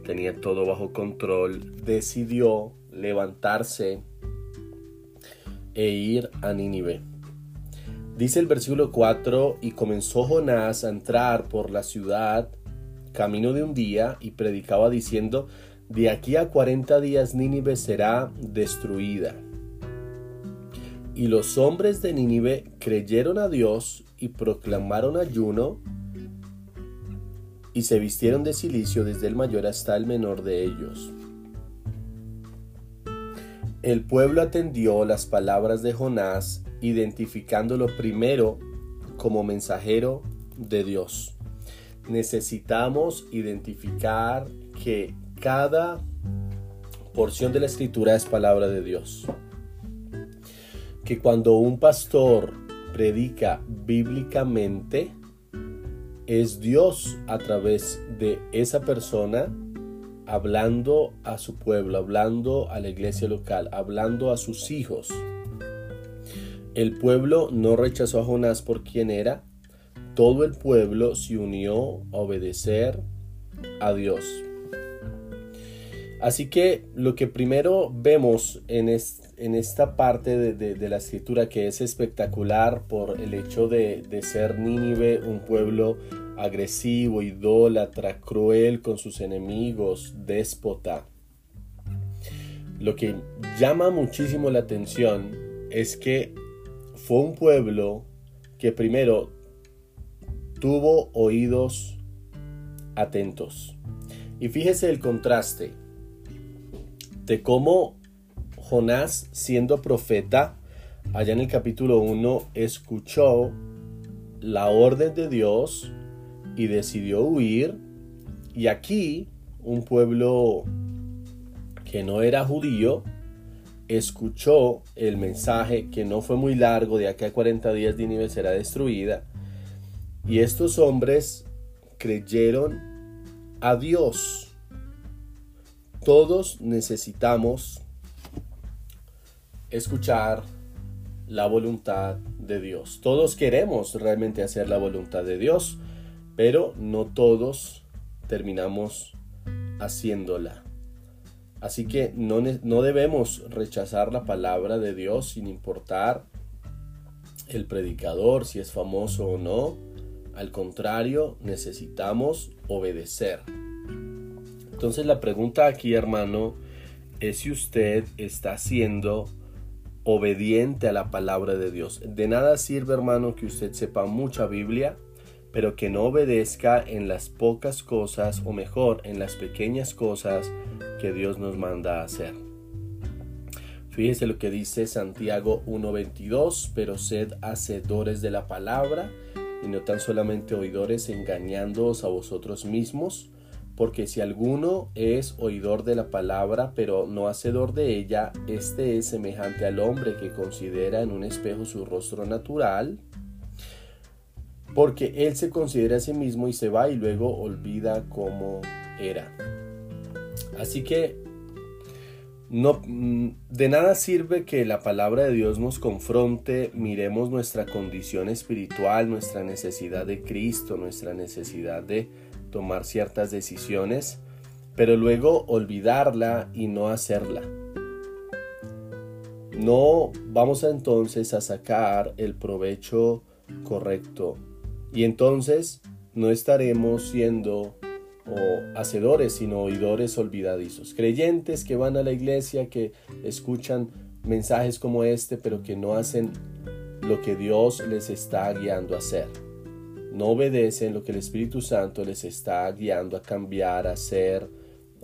A: tenía todo bajo control, decidió levantarse e ir a Nínive. Dice el versículo 4, y comenzó Jonás a entrar por la ciudad camino de un día y predicaba diciendo, de aquí a cuarenta días Nínive será destruida. Y los hombres de Nínive creyeron a Dios y proclamaron ayuno y se vistieron de silicio desde el mayor hasta el menor de ellos. El pueblo atendió las palabras de Jonás, identificándolo primero como mensajero de Dios. Necesitamos identificar que cada porción de la escritura es palabra de Dios. Que cuando un pastor predica bíblicamente, es Dios a través de esa persona hablando a su pueblo, hablando a la iglesia local, hablando a sus hijos. El pueblo no rechazó a Jonás por quien era, todo el pueblo se unió a obedecer a Dios. Así que lo que primero vemos en, en esta parte de, la escritura que es espectacular por el hecho de, de ser Nínive un pueblo agresivo, idólatra, cruel con sus enemigos, déspota. Lo que llama muchísimo la atención es que fue un pueblo que primero tuvo oídos atentos. Y fíjese el contraste de cómo Jonás, siendo profeta, allá en el capítulo 1, escuchó la orden de Dios y decidió huir. Y aquí un pueblo que no era judío escuchó el mensaje que no fue muy largo, de acá a 40 días Nínive será destruida. Y estos hombres creyeron a Dios. Todos necesitamos escuchar la voluntad de Dios. Todos queremos realmente hacer la voluntad de Dios pero no todos terminamos haciéndola. Así que no, no, debemos rechazar la palabra de Dios sin importar el predicador, si es famoso o no. Al contrario, necesitamos obedecer. Entonces la pregunta aquí, hermano, es si usted está siendo obediente a la palabra de Dios. De nada sirve, hermano, que usted sepa mucha Biblia, pero que no obedezca en las pocas cosas o mejor en las pequeñas cosas que Dios nos manda a hacer. Fíjese lo que dice Santiago 1.22, pero sed hacedores de la palabra y no tan solamente oidores engañándoos a vosotros mismos, porque si alguno es oidor de la palabra pero no hacedor de ella, este es semejante al hombre que considera en un espejo su rostro natural porque él se considera a sí mismo y se va y luego olvida cómo era. Así que no, mm, de nada sirve que la palabra de Dios nos confronte, miremos nuestra condición espiritual, nuestra necesidad de Cristo, nuestra necesidad de tomar ciertas decisiones, pero luego olvidarla y no hacerla. No vamos entonces a sacar el provecho correcto y entonces no estaremos siendo hacedores, sino oidores olvidadizos. Creyentes que van a la iglesia, que escuchan mensajes como este, pero que no hacen lo que Dios les está guiando a hacer. No obedecen lo que el Espíritu Santo les está guiando a cambiar, a hacer,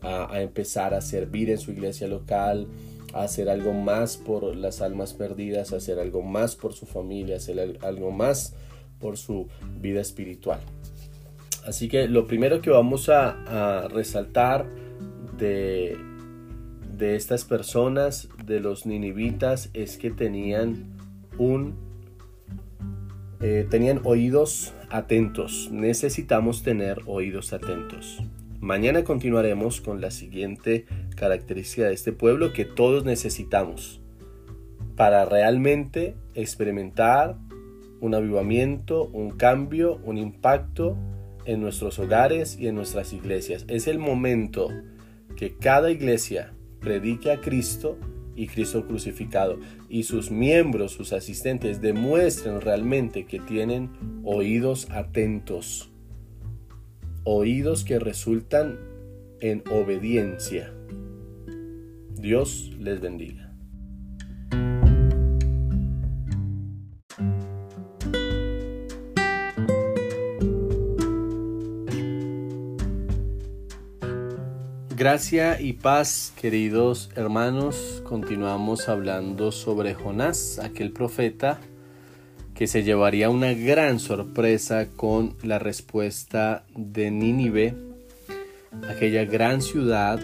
A: a, empezar a servir en su iglesia local, a hacer algo más por las almas perdidas, a hacer algo más por su familia, a hacer algo más por su vida espiritual. Así que lo primero que vamos a, resaltar de, de estas personas, de los ninivitas, es que tenían un eh, tenían oídos atentos. Necesitamos tener oídos atentos. Mañana continuaremos con la siguiente característica de este pueblo que todos necesitamos para realmente experimentar un avivamiento, un cambio, un impacto en nuestros hogares y en nuestras iglesias. Es el momento que cada iglesia predique a Cristo y Cristo crucificado y sus miembros, sus asistentes demuestren realmente que tienen oídos atentos, oídos que resultan en obediencia. Dios les bendiga. Gracia y paz, queridos hermanos. Continuamos hablando sobre Jonás, aquel profeta que se llevaría una gran sorpresa con la respuesta de Nínive, aquella gran ciudad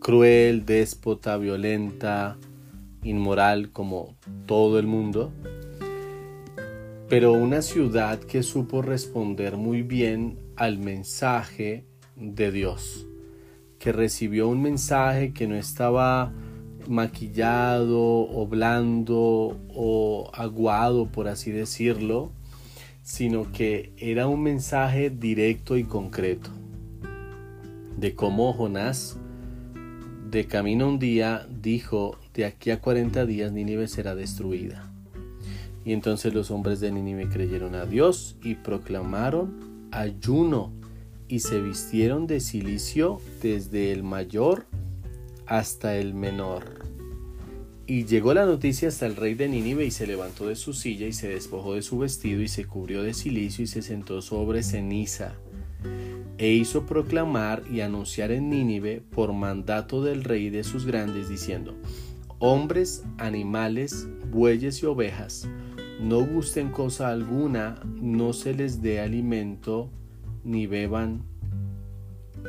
A: cruel, déspota, violenta, inmoral como todo el mundo, pero una ciudad que supo responder muy bien al mensaje de Dios que recibió un mensaje que no estaba maquillado o blando o aguado, por así decirlo, sino que era un mensaje directo y concreto de cómo Jonás de camino un día, dijo, de aquí a cuarenta días Nínive será destruida. Y entonces los hombres de Nínive creyeron a Dios y proclamaron ayuno y se vistieron de silicio desde el mayor hasta el menor. Y llegó la noticia hasta el rey de Nínive y se levantó de su silla y se despojó de su vestido y se cubrió de silicio y se sentó sobre ceniza. E hizo proclamar y anunciar en Nínive por mandato del rey de sus grandes diciendo, hombres, animales, bueyes y ovejas, no gusten cosa alguna, no se les dé alimento, ni beban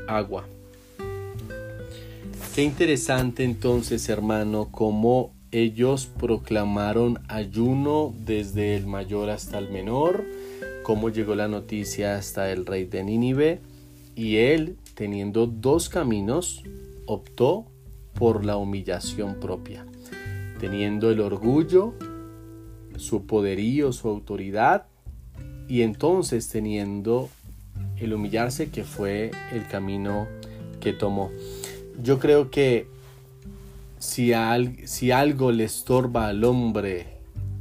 A: agua. Qué interesante entonces, hermano, cómo ellos proclamaron ayuno desde el mayor hasta el menor, cómo llegó la noticia hasta el rey de Nínive, y él, teniendo dos caminos, optó por la humillación propia, teniendo el orgullo su poderío, su autoridad, y entonces teniendo el humillarse que fue el camino que tomó. Yo creo que si, algo le estorba al hombre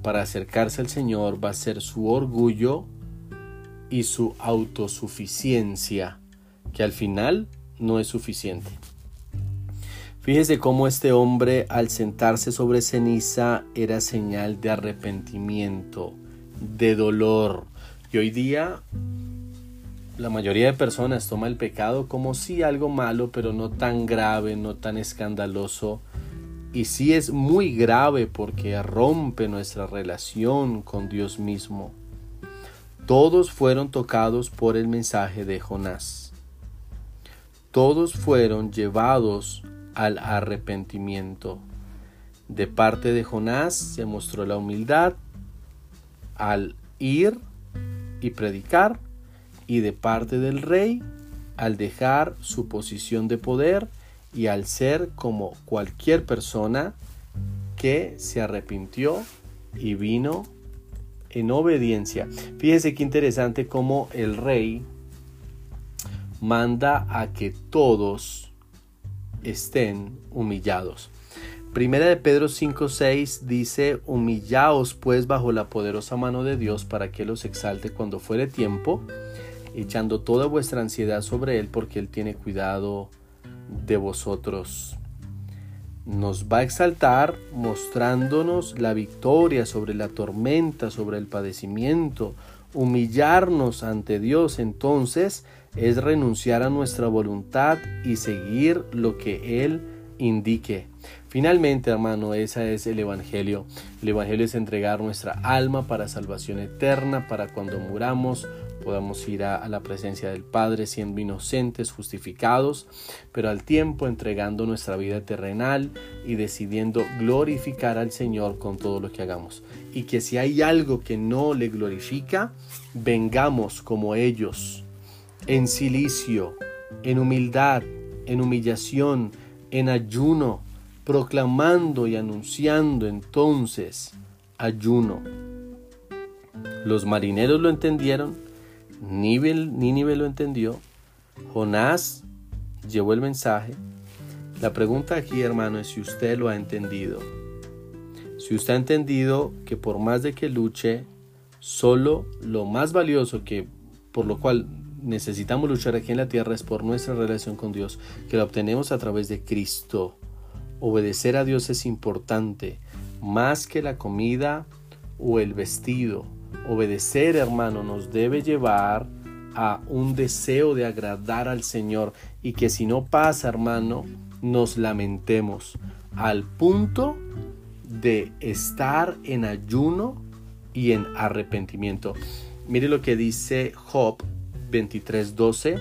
A: para acercarse al Señor va a ser su orgullo y su autosuficiencia, que al final no es suficiente. Fíjese cómo este hombre al sentarse sobre ceniza era señal de arrepentimiento, de dolor. Y hoy día la mayoría de personas toma el pecado como si algo malo, pero no tan grave, no tan escandaloso. Y sí es muy grave porque rompe nuestra relación con Dios mismo. Todos fueron tocados por el mensaje de Jonás. Todos fueron llevados al arrepentimiento. De parte de Jonás se mostró la humildad al ir y predicar y de parte del rey al dejar su posición de poder y al ser como cualquier persona que se arrepintió y vino en obediencia. Fíjese qué interesante cómo el rey manda a que todos estén humillados. Primera de Pedro 5:6 dice, humillaos pues bajo la poderosa mano de Dios para que los exalte cuando fuere tiempo, echando toda vuestra ansiedad sobre Él porque Él tiene cuidado de vosotros. Nos va a exaltar mostrándonos la victoria sobre la tormenta, sobre el padecimiento, humillarnos ante Dios entonces es renunciar a nuestra voluntad y seguir lo que Él indique. Finalmente, hermano, ese es el Evangelio. El Evangelio es entregar nuestra alma para salvación eterna, para cuando muramos podamos ir a, la presencia del Padre siendo inocentes, justificados, pero al tiempo entregando nuestra vida terrenal y decidiendo glorificar al Señor con todo lo que hagamos. Y que si hay algo que no le glorifica, vengamos como ellos en silicio, en humildad, en humillación, en ayuno, proclamando y anunciando entonces ayuno. Los marineros lo entendieron, Nínive lo entendió, Jonás llevó el mensaje. La pregunta aquí, hermano, es si usted lo ha entendido. Si usted ha entendido que por más de que luche, solo lo más valioso que por lo cual necesitamos luchar aquí en la tierra es por nuestra relación con Dios, que la obtenemos a través de Cristo. Obedecer a Dios es importante, más que la comida o el vestido. Obedecer, hermano, nos debe llevar a un deseo de agradar al Señor y que si no pasa, hermano, nos lamentemos al punto de estar en ayuno y en arrepentimiento. Mire lo que dice Job 23:12,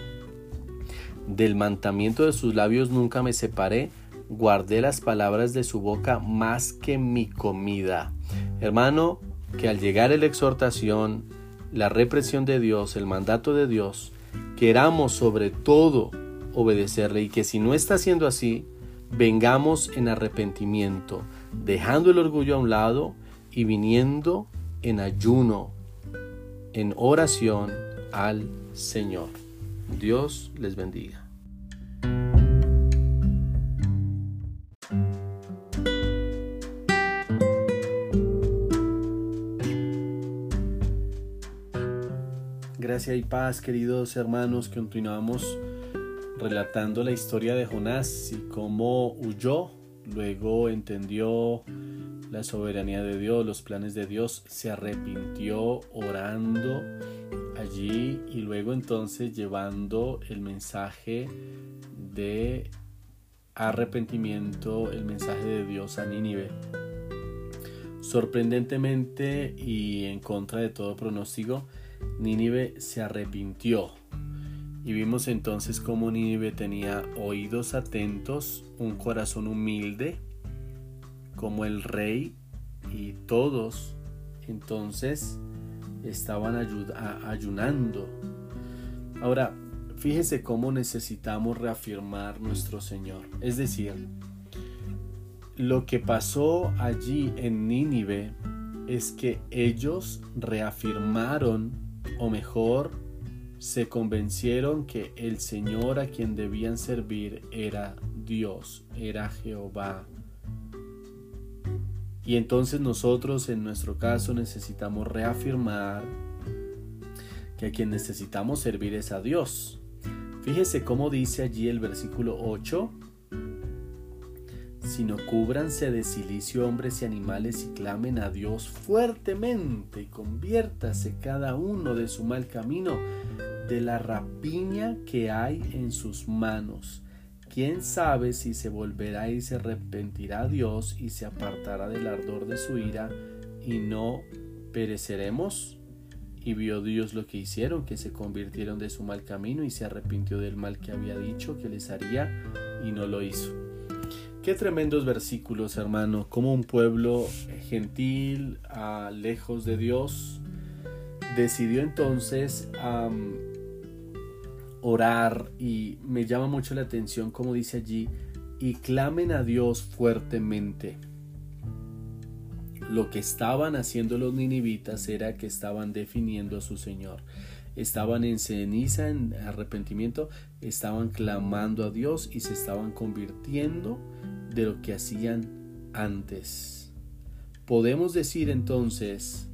A: del mandamiento de sus labios nunca me separé, guardé las palabras de su boca más que mi comida. Hermano, que al llegar la exhortación, la represión de Dios, el mandato de Dios, queramos sobre todo obedecerle y que si no está siendo así, vengamos en arrepentimiento, dejando el orgullo a un lado y viniendo en ayuno, en oración al Señor. Dios les bendiga. Gracia y paz, queridos hermanos, continuamos relatando la historia de Jonás y cómo huyó, luego entendió la soberanía de Dios, los planes de Dios, se arrepintió orando allí y luego entonces llevando el mensaje de arrepentimiento, el mensaje de Dios a Nínive. Sorprendentemente y en contra de todo pronóstico, Nínive se arrepintió. Y vimos entonces cómo Nínive tenía oídos atentos, un corazón humilde, como el rey y todos entonces estaban ayunando. Ahora, fíjese cómo necesitamos reafirmar nuestro Señor. Es decir, lo que pasó allí en Nínive es que ellos reafirmaron, o mejor, se convencieron que el Señor a quien debían servir era Dios, era Jehová. Y entonces nosotros en nuestro caso necesitamos reafirmar que a quien necesitamos servir es a Dios. Fíjese cómo dice allí el versículo 8 sino cúbranse de silicio hombres y animales y clamen a Dios fuertemente y conviértase cada uno de su mal camino, de la rapiña que hay en sus manos. ¿Quién sabe si se volverá y se arrepentirá Dios y se apartará del ardor de su ira y no pereceremos? Y vio Dios lo que hicieron, que se convirtieron de su mal camino y se arrepintió del mal que había dicho que les haría y no lo hizo. Qué tremendos versículos, hermano, como un pueblo gentil, lejos de Dios, decidió entonces orar y me llama mucho la atención como dice allí, y clamen a Dios fuertemente. Lo que estaban haciendo los ninivitas era que estaban definiendo a su Señor. Estaban en ceniza, en arrepentimiento, estaban clamando a Dios y se estaban convirtiendo de lo que hacían antes. Podemos decir entonces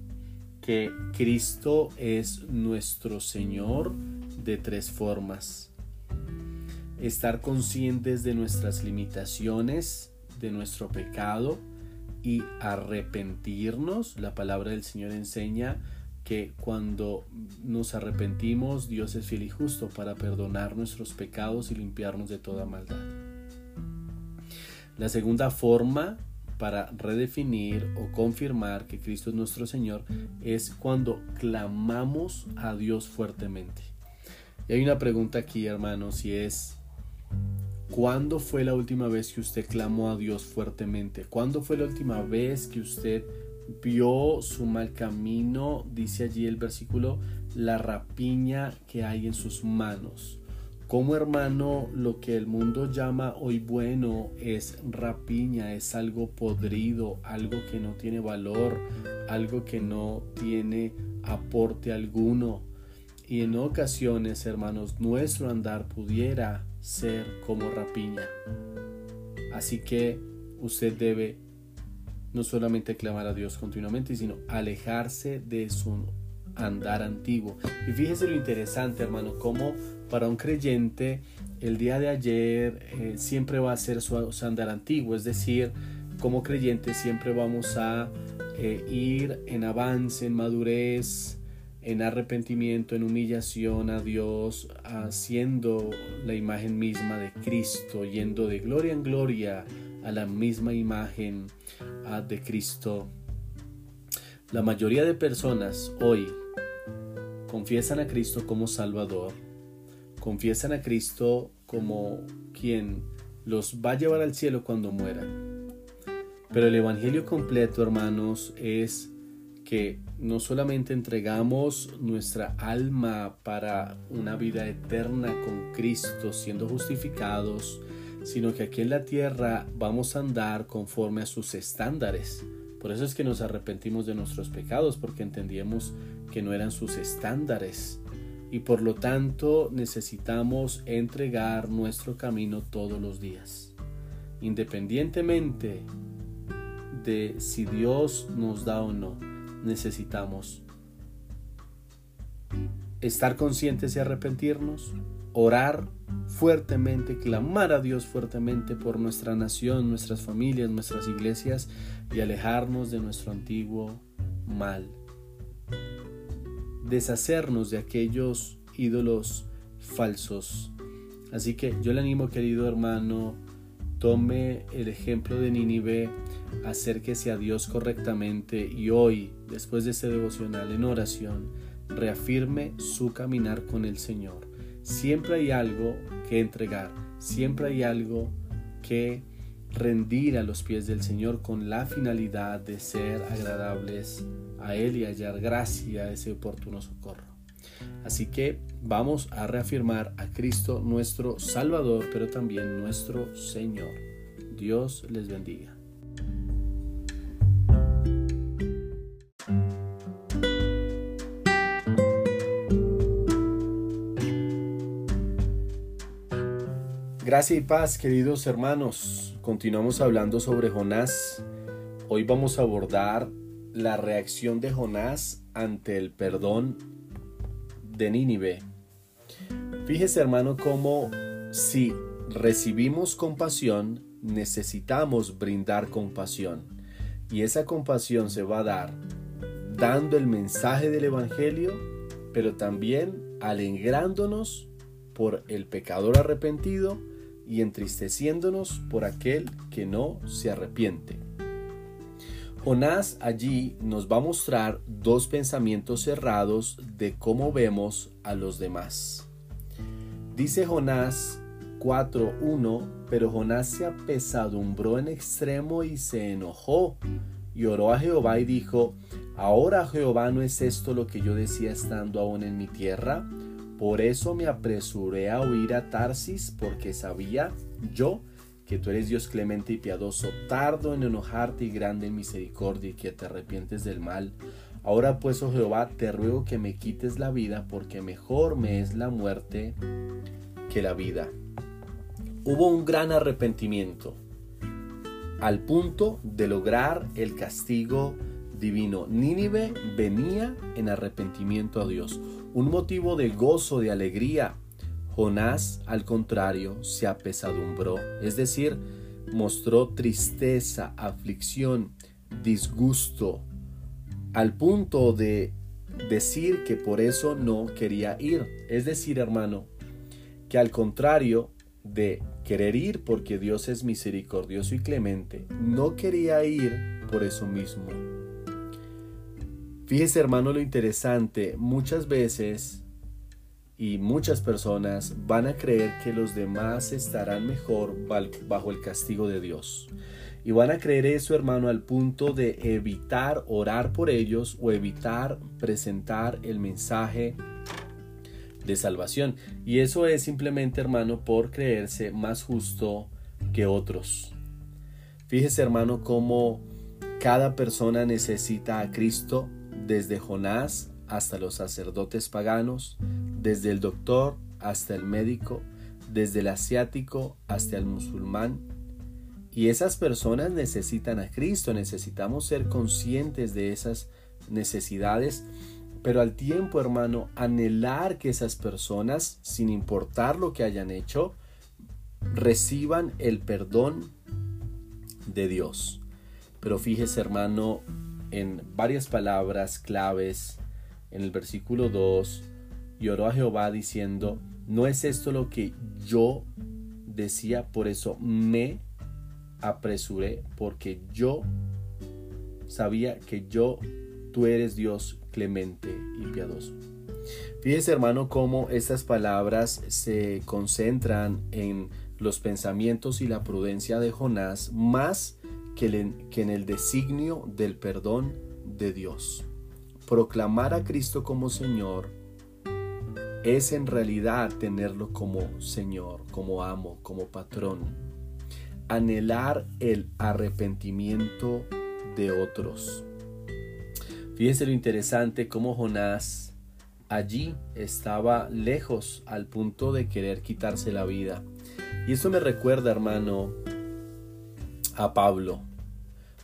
A: que Cristo es nuestro Señor de tres formas. Estar conscientes de nuestras limitaciones, de nuestro pecado y arrepentirnos. La palabra del Señor enseña que cuando nos arrepentimos, Dios es fiel y justo para perdonar nuestros pecados y limpiarnos de toda maldad. La segunda forma para redefinir o confirmar que Cristo es nuestro Señor es cuando clamamos a Dios fuertemente. Y hay una pregunta aquí, hermanos, y es, ¿cuándo fue la última vez que usted clamó a Dios fuertemente? ¿Cuándo fue la última vez que usted vio su mal camino? Dice allí el versículo, la rapiña que hay en sus manos. Como hermano, lo que el mundo llama hoy bueno es rapiña, es algo podrido, algo que no tiene valor, algo que no tiene aporte alguno. Y en ocasiones, hermanos, nuestro andar pudiera ser como rapiña. Así que usted debe no solamente clamar a Dios continuamente, sino alejarse de su andar antiguo. Y fíjese lo interesante, hermano, cómo para un creyente el día de ayer eh, siempre va a ser su, andar antiguo, es decir, como creyente siempre vamos a eh, ir en avance, en madurez, en arrepentimiento, en humillación a Dios, haciendo la imagen misma de Cristo, yendo de gloria en gloria a la misma imagen ah, de Cristo. La mayoría de personas hoy confiesan a Cristo como Salvador, confiesan a Cristo como quien los va a llevar al cielo cuando mueran. Pero el Evangelio completo, hermanos, es que no solamente entregamos nuestra alma para una vida eterna con Cristo siendo justificados, sino que aquí en la tierra vamos a andar conforme a sus estándares. Por eso es que nos arrepentimos de nuestros pecados, porque entendíamos que no eran sus estándares y por lo tanto necesitamos entregar nuestro camino todos los días. Independientemente de si Dios nos da o no, necesitamos estar conscientes y arrepentirnos, orar fuertemente, clamar a Dios fuertemente por nuestra nación, nuestras familias, nuestras iglesias y alejarnos de nuestro antiguo mal. Deshacernos de aquellos ídolos falsos. Así que yo le animo, querido hermano, tome el ejemplo de Nínive, acérquese a Dios correctamente y hoy, después de este devocional en oración, reafirme su caminar con el Señor. Siempre hay algo que entregar, siempre hay algo que rendir a los pies del Señor con la finalidad de ser agradables a Él y hallar gracia, ese oportuno socorro. Así que vamos a reafirmar a Cristo nuestro Salvador, pero también nuestro Señor. Dios les bendiga. Gracia y paz, queridos hermanos. Continuamos hablando sobre Jonás. Hoy vamos a abordar la reacción de Jonás ante el perdón de Nínive. Fíjese hermano cómo si recibimos compasión, necesitamos brindar compasión. Y esa compasión se va a dar dando el mensaje del Evangelio, pero también alegrándonos por el pecador arrepentido y entristeciéndonos por aquel que no se arrepiente. Jonás allí nos va a mostrar dos pensamientos cerrados de cómo vemos a los demás. Dice Jonás 4.1, pero Jonás se apesadumbró en extremo y se enojó y oró a Jehová y dijo, Ahora Jehová no es esto lo que yo decía estando aún en mi tierra, por eso me apresuré a huir a Tarsis, porque sabía yo que tú eres Dios clemente y piadoso, tardo en enojarte y grande en misericordia y que te arrepientes del mal. Ahora pues, oh Jehová, te ruego que me quites la vida, porque mejor me es la muerte que la vida. Hubo un gran arrepentimiento, al punto de lograr el castigo divino. Nínive venía en arrepentimiento a Dios un motivo de gozo, de alegría. Jonás, al contrario, se apesadumbró, es decir, mostró tristeza, aflicción, disgusto, al punto de decir que por eso no quería ir. Es decir, hermano, que al contrario de querer ir porque Dios es misericordioso y clemente, no quería ir por eso mismo. Fíjese hermano lo interesante, muchas veces y muchas personas van a creer que los demás estarán mejor bajo el castigo de Dios. Y van a creer eso, hermano, al punto de evitar orar por ellos o evitar presentar el mensaje de salvación. Y eso es simplemente, hermano, por creerse más justo que otros. Fíjese, hermano, cómo cada persona necesita a Cristo desde Jonás hasta los sacerdotes paganos, desde el doctor hasta el médico, desde el asiático hasta el musulmán. Y esas personas necesitan a Cristo, necesitamos ser conscientes de esas necesidades, pero al tiempo, hermano, anhelar que esas personas, sin importar lo que hayan hecho, reciban el perdón de Dios. Pero fíjese, hermano, en varias palabras claves en el versículo 2 y oró a Jehová diciendo, no es esto lo que yo decía, por eso me apresuré, porque yo sabía que yo, tú eres Dios clemente y piadoso. Fíjese hermano cómo estas palabras se concentran en los pensamientos y la prudencia de Jonás más que, en el designio del perdón de Dios. Proclamar a Cristo como Señor es en realidad tenerlo como Señor, como amo, como patrón. Anhelar el arrepentimiento de otros. Fíjense lo interesante como Jonás allí estaba lejos al punto de querer quitarse la vida. Y eso me recuerda, hermano, a Pablo,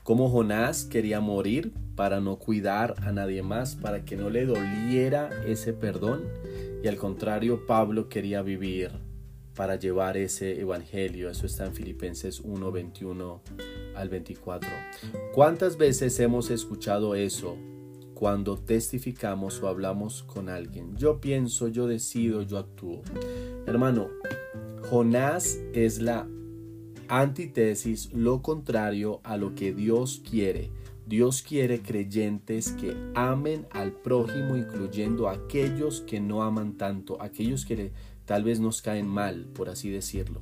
A: como Jonás quería morir para no cuidar a nadie más, para que no le doliera ese perdón. Y al contrario, Pablo quería vivir para llevar ese evangelio. Eso está en Filipenses 1, 21 al 24. ¿Cuántas veces hemos escuchado eso cuando testificamos o hablamos con alguien? Yo pienso, yo decido, yo actúo. Hermano, Jonás es la antítesis, lo contrario a lo que Dios quiere. Dios quiere creyentes que amen al prójimo, incluyendo a aquellos que no aman tanto, aquellos que tal vez nos caen mal, por así decirlo.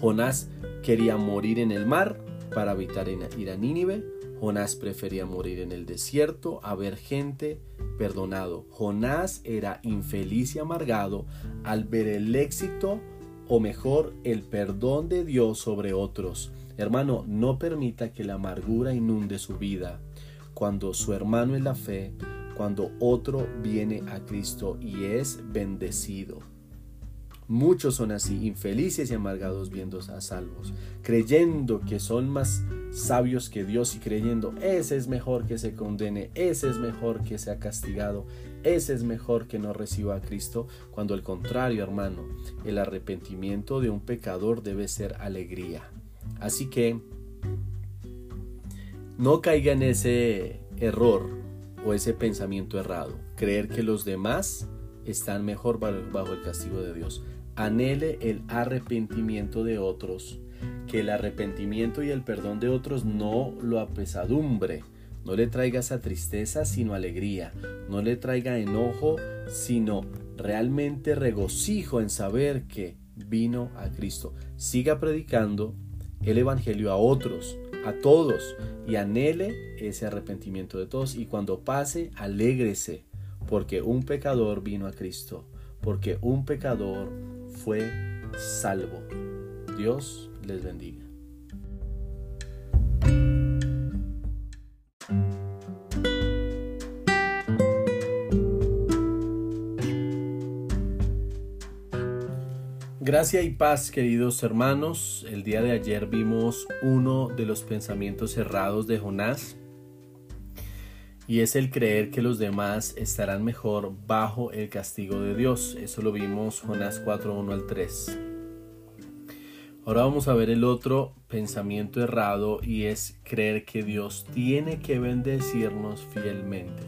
A: Jonás quería morir en el mar para evitar ir a Nínive. Jonás prefería morir en el desierto a ver gente perdonado. Jonás era infeliz y amargado al ver el éxito o mejor el perdón de Dios sobre otros. Hermano, no permita que la amargura inunde su vida. Cuando su hermano en la fe cuando otro viene a Cristo y es bendecido. Muchos son así, infelices y amargados viendo a salvos, creyendo que son más sabios que Dios y creyendo, ese es mejor que se condene, ese es mejor que sea castigado, ese es mejor que no reciba a Cristo, cuando al contrario, hermano, el arrepentimiento de un pecador debe ser alegría. Así que no caiga en ese error o ese pensamiento errado, creer que los demás están mejor bajo el castigo de Dios. Anhele el arrepentimiento de otros, que el arrepentimiento y el perdón de otros no lo apesadumbre, no le traiga esa tristeza, sino alegría, no le traiga enojo, sino realmente regocijo en saber que vino a Cristo. Siga predicando el Evangelio a otros, a todos y anhele ese arrepentimiento de todos y cuando pase, alégrese porque un pecador vino a Cristo, porque un pecador fue salvo. Dios les bendiga. Gracia y paz, queridos hermanos. El día de ayer vimos uno de los pensamientos errados de Jonás y es el creer que los demás estarán mejor bajo el castigo de Dios. Eso lo vimos Jonás 4, 1 al 3. Ahora vamos a ver el otro pensamiento errado y es creer que Dios tiene que bendecirnos fielmente.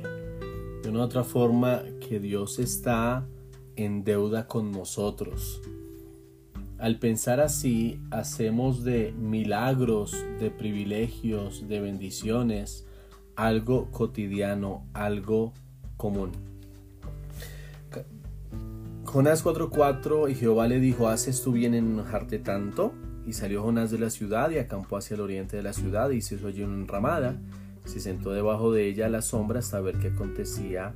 A: De una otra forma, que Dios está en deuda con nosotros al pensar así, hacemos de milagros, de privilegios, de bendiciones, algo cotidiano, algo común. Jonás 4:4 y Jehová le dijo, ¿haces tú bien en enojarte tanto? Y salió Jonás de la ciudad y acampó hacia el oriente de la ciudad y se hizo allí una enramada. Se sentó debajo de ella a la sombra hasta ver qué acontecía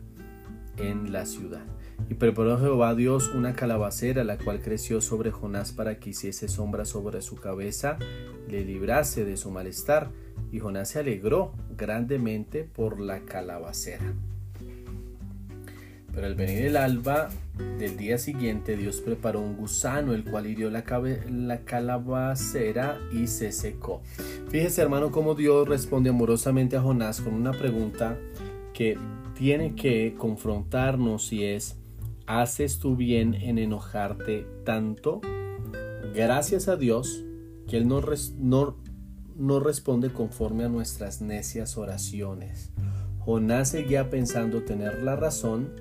A: en la ciudad. Y preparó Jehová Dios una calabacera, la cual creció sobre Jonás para que hiciese sombra sobre su cabeza, le librase de su malestar. Y Jonás se alegró grandemente por la calabacera. Pero al venir el alba del día siguiente, Dios preparó un gusano, el cual hirió la, la calabacera y se secó. Fíjese, hermano, cómo Dios responde amorosamente a Jonás con una pregunta que tiene que confrontarnos y es, ¿haces tú bien en enojarte tanto? Gracias a Dios que Él no, no, responde conforme a nuestras necias oraciones. Jonás seguía pensando tener la razón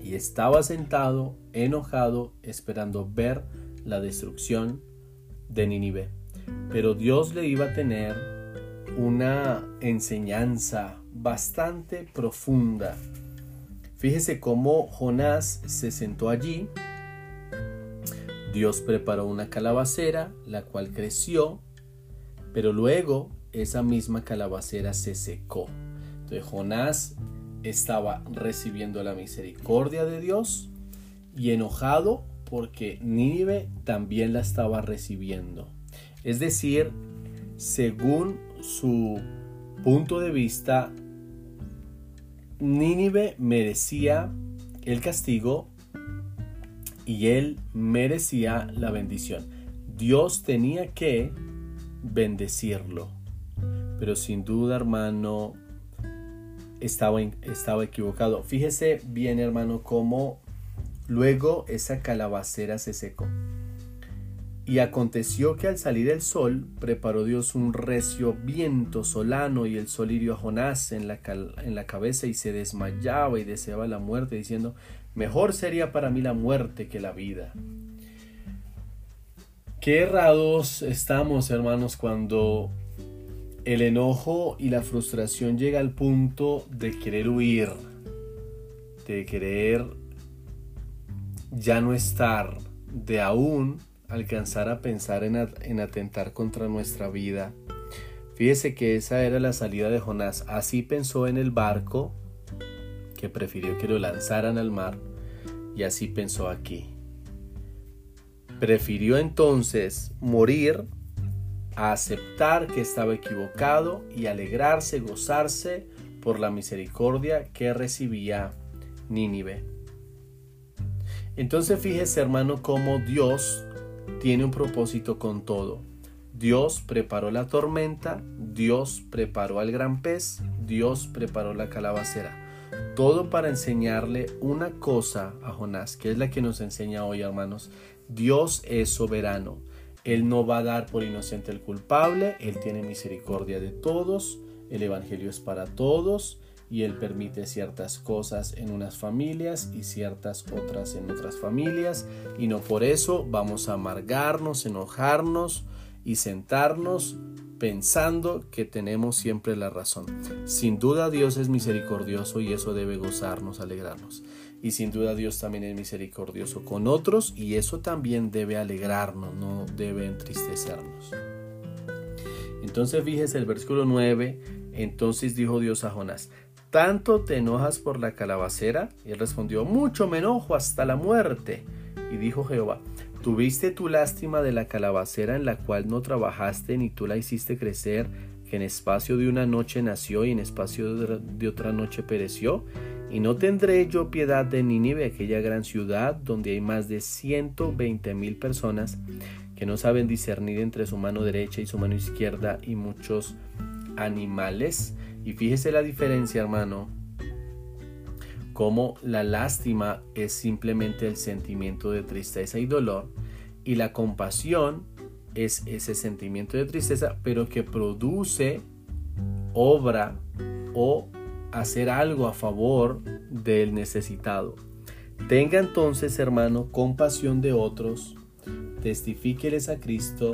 A: y estaba sentado, enojado, esperando ver la destrucción de Nínive. Pero Dios le iba a tener una enseñanza bastante profunda. Fíjese cómo Jonás se sentó allí. Dios preparó una calabacera, la cual creció, pero luego esa misma calabacera se secó. Entonces Jonás estaba recibiendo la misericordia de Dios y enojado porque Nínive también la estaba recibiendo. Es decir, según su punto de vista, Nínive merecía el castigo y él merecía la bendición. Dios tenía que bendecirlo. Pero sin duda, hermano, estaba, estaba equivocado. Fíjese bien, hermano, cómo luego esa calabacera se secó. Y aconteció que al salir el sol, preparó Dios un recio viento solano y el sol hirió a Jonás en la, en la cabeza y se desmayaba y deseaba la muerte, diciendo, mejor sería para mí la muerte que la vida. Qué errados estamos, hermanos, cuando el enojo y la frustración llega al punto de querer huir, de querer ya no estar, de aún alcanzar a pensar en, en, atentar contra nuestra vida. Fíjese que esa era la salida de Jonás. Así pensó en el barco, que prefirió que lo lanzaran al mar, y así pensó aquí. Prefirió entonces morir a aceptar que estaba equivocado y alegrarse, gozarse por la misericordia que recibía Nínive. Entonces fíjese hermano cómo Dios tiene un propósito con todo. Dios preparó la tormenta, Dios preparó al gran pez, Dios preparó la calabacera. Todo para enseñarle una cosa a Jonás, que es la que nos enseña hoy hermanos. Dios es soberano. Él no va a dar por inocente el culpable, Él tiene misericordia de todos, el Evangelio es para todos y Él permite ciertas cosas en unas familias y ciertas otras en otras familias y no por eso vamos a amargarnos, enojarnos y sentarnos pensando que tenemos siempre la razón. Sin duda Dios es misericordioso y eso debe gozarnos, alegrarnos. Y sin duda Dios también es misericordioso con otros y eso también debe alegrarnos, no debe entristecernos. Entonces fíjese el versículo 9, entonces dijo Dios a Jonás, ¿tanto te enojas por la calabacera? Y él respondió, mucho me enojo hasta la muerte. Y dijo Jehová, ¿tuviste tu lástima de la calabacera en la cual no trabajaste ni tú la hiciste crecer, que en espacio de una noche nació y en espacio de otra noche pereció? Y no tendré yo piedad de Nínive, aquella gran ciudad donde hay más de ciento veinte mil personas que no saben discernir entre su mano derecha y su mano izquierda y muchos animales. Y fíjese la diferencia, hermano, como la lástima es simplemente el sentimiento de tristeza y dolor y la compasión es ese sentimiento de tristeza, pero que produce obra o hacer algo a favor del necesitado. Tenga entonces, hermano, compasión de otros, testifíqueles a Cristo,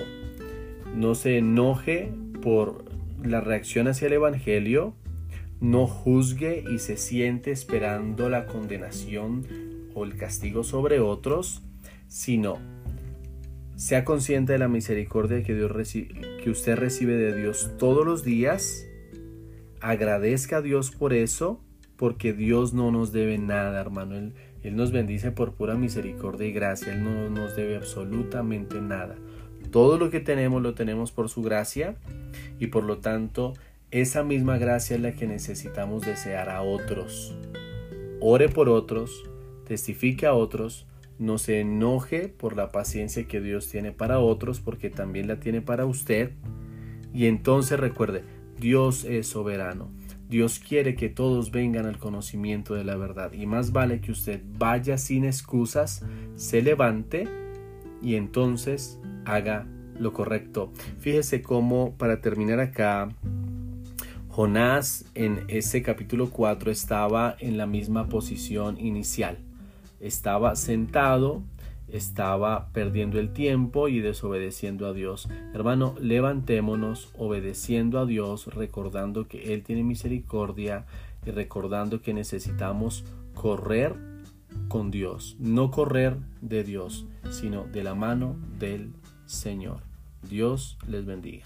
A: no se enoje por la reacción hacia el Evangelio, no juzgue y se siente esperando la condenación o el castigo sobre otros, sino sea consciente de la misericordia que, Dios que usted recibe de Dios todos los días agradezca a Dios por eso, porque Dios no nos debe nada, hermano. Él, Él nos bendice por pura misericordia y gracia. Él no nos debe absolutamente nada. Todo lo que tenemos lo tenemos por su gracia y por lo tanto esa misma gracia es la que necesitamos desear a otros. Ore por otros, testifique a otros, no se enoje por la paciencia que Dios tiene para otros porque también la tiene para usted. Y entonces recuerde, Dios es soberano. Dios quiere que todos vengan al conocimiento de la verdad y más vale que usted vaya sin excusas, se levante y entonces haga lo correcto. Fíjese cómo, para terminar acá, Jonás en ese capítulo 4 estaba en la misma posición inicial. Estaba sentado estaba perdiendo el tiempo y desobedeciendo a Dios. Hermano, levantémonos obedeciendo a Dios, recordando que Él tiene misericordia y recordando que necesitamos correr con Dios, no correr de Dios, sino de la mano del Señor. Dios les bendiga.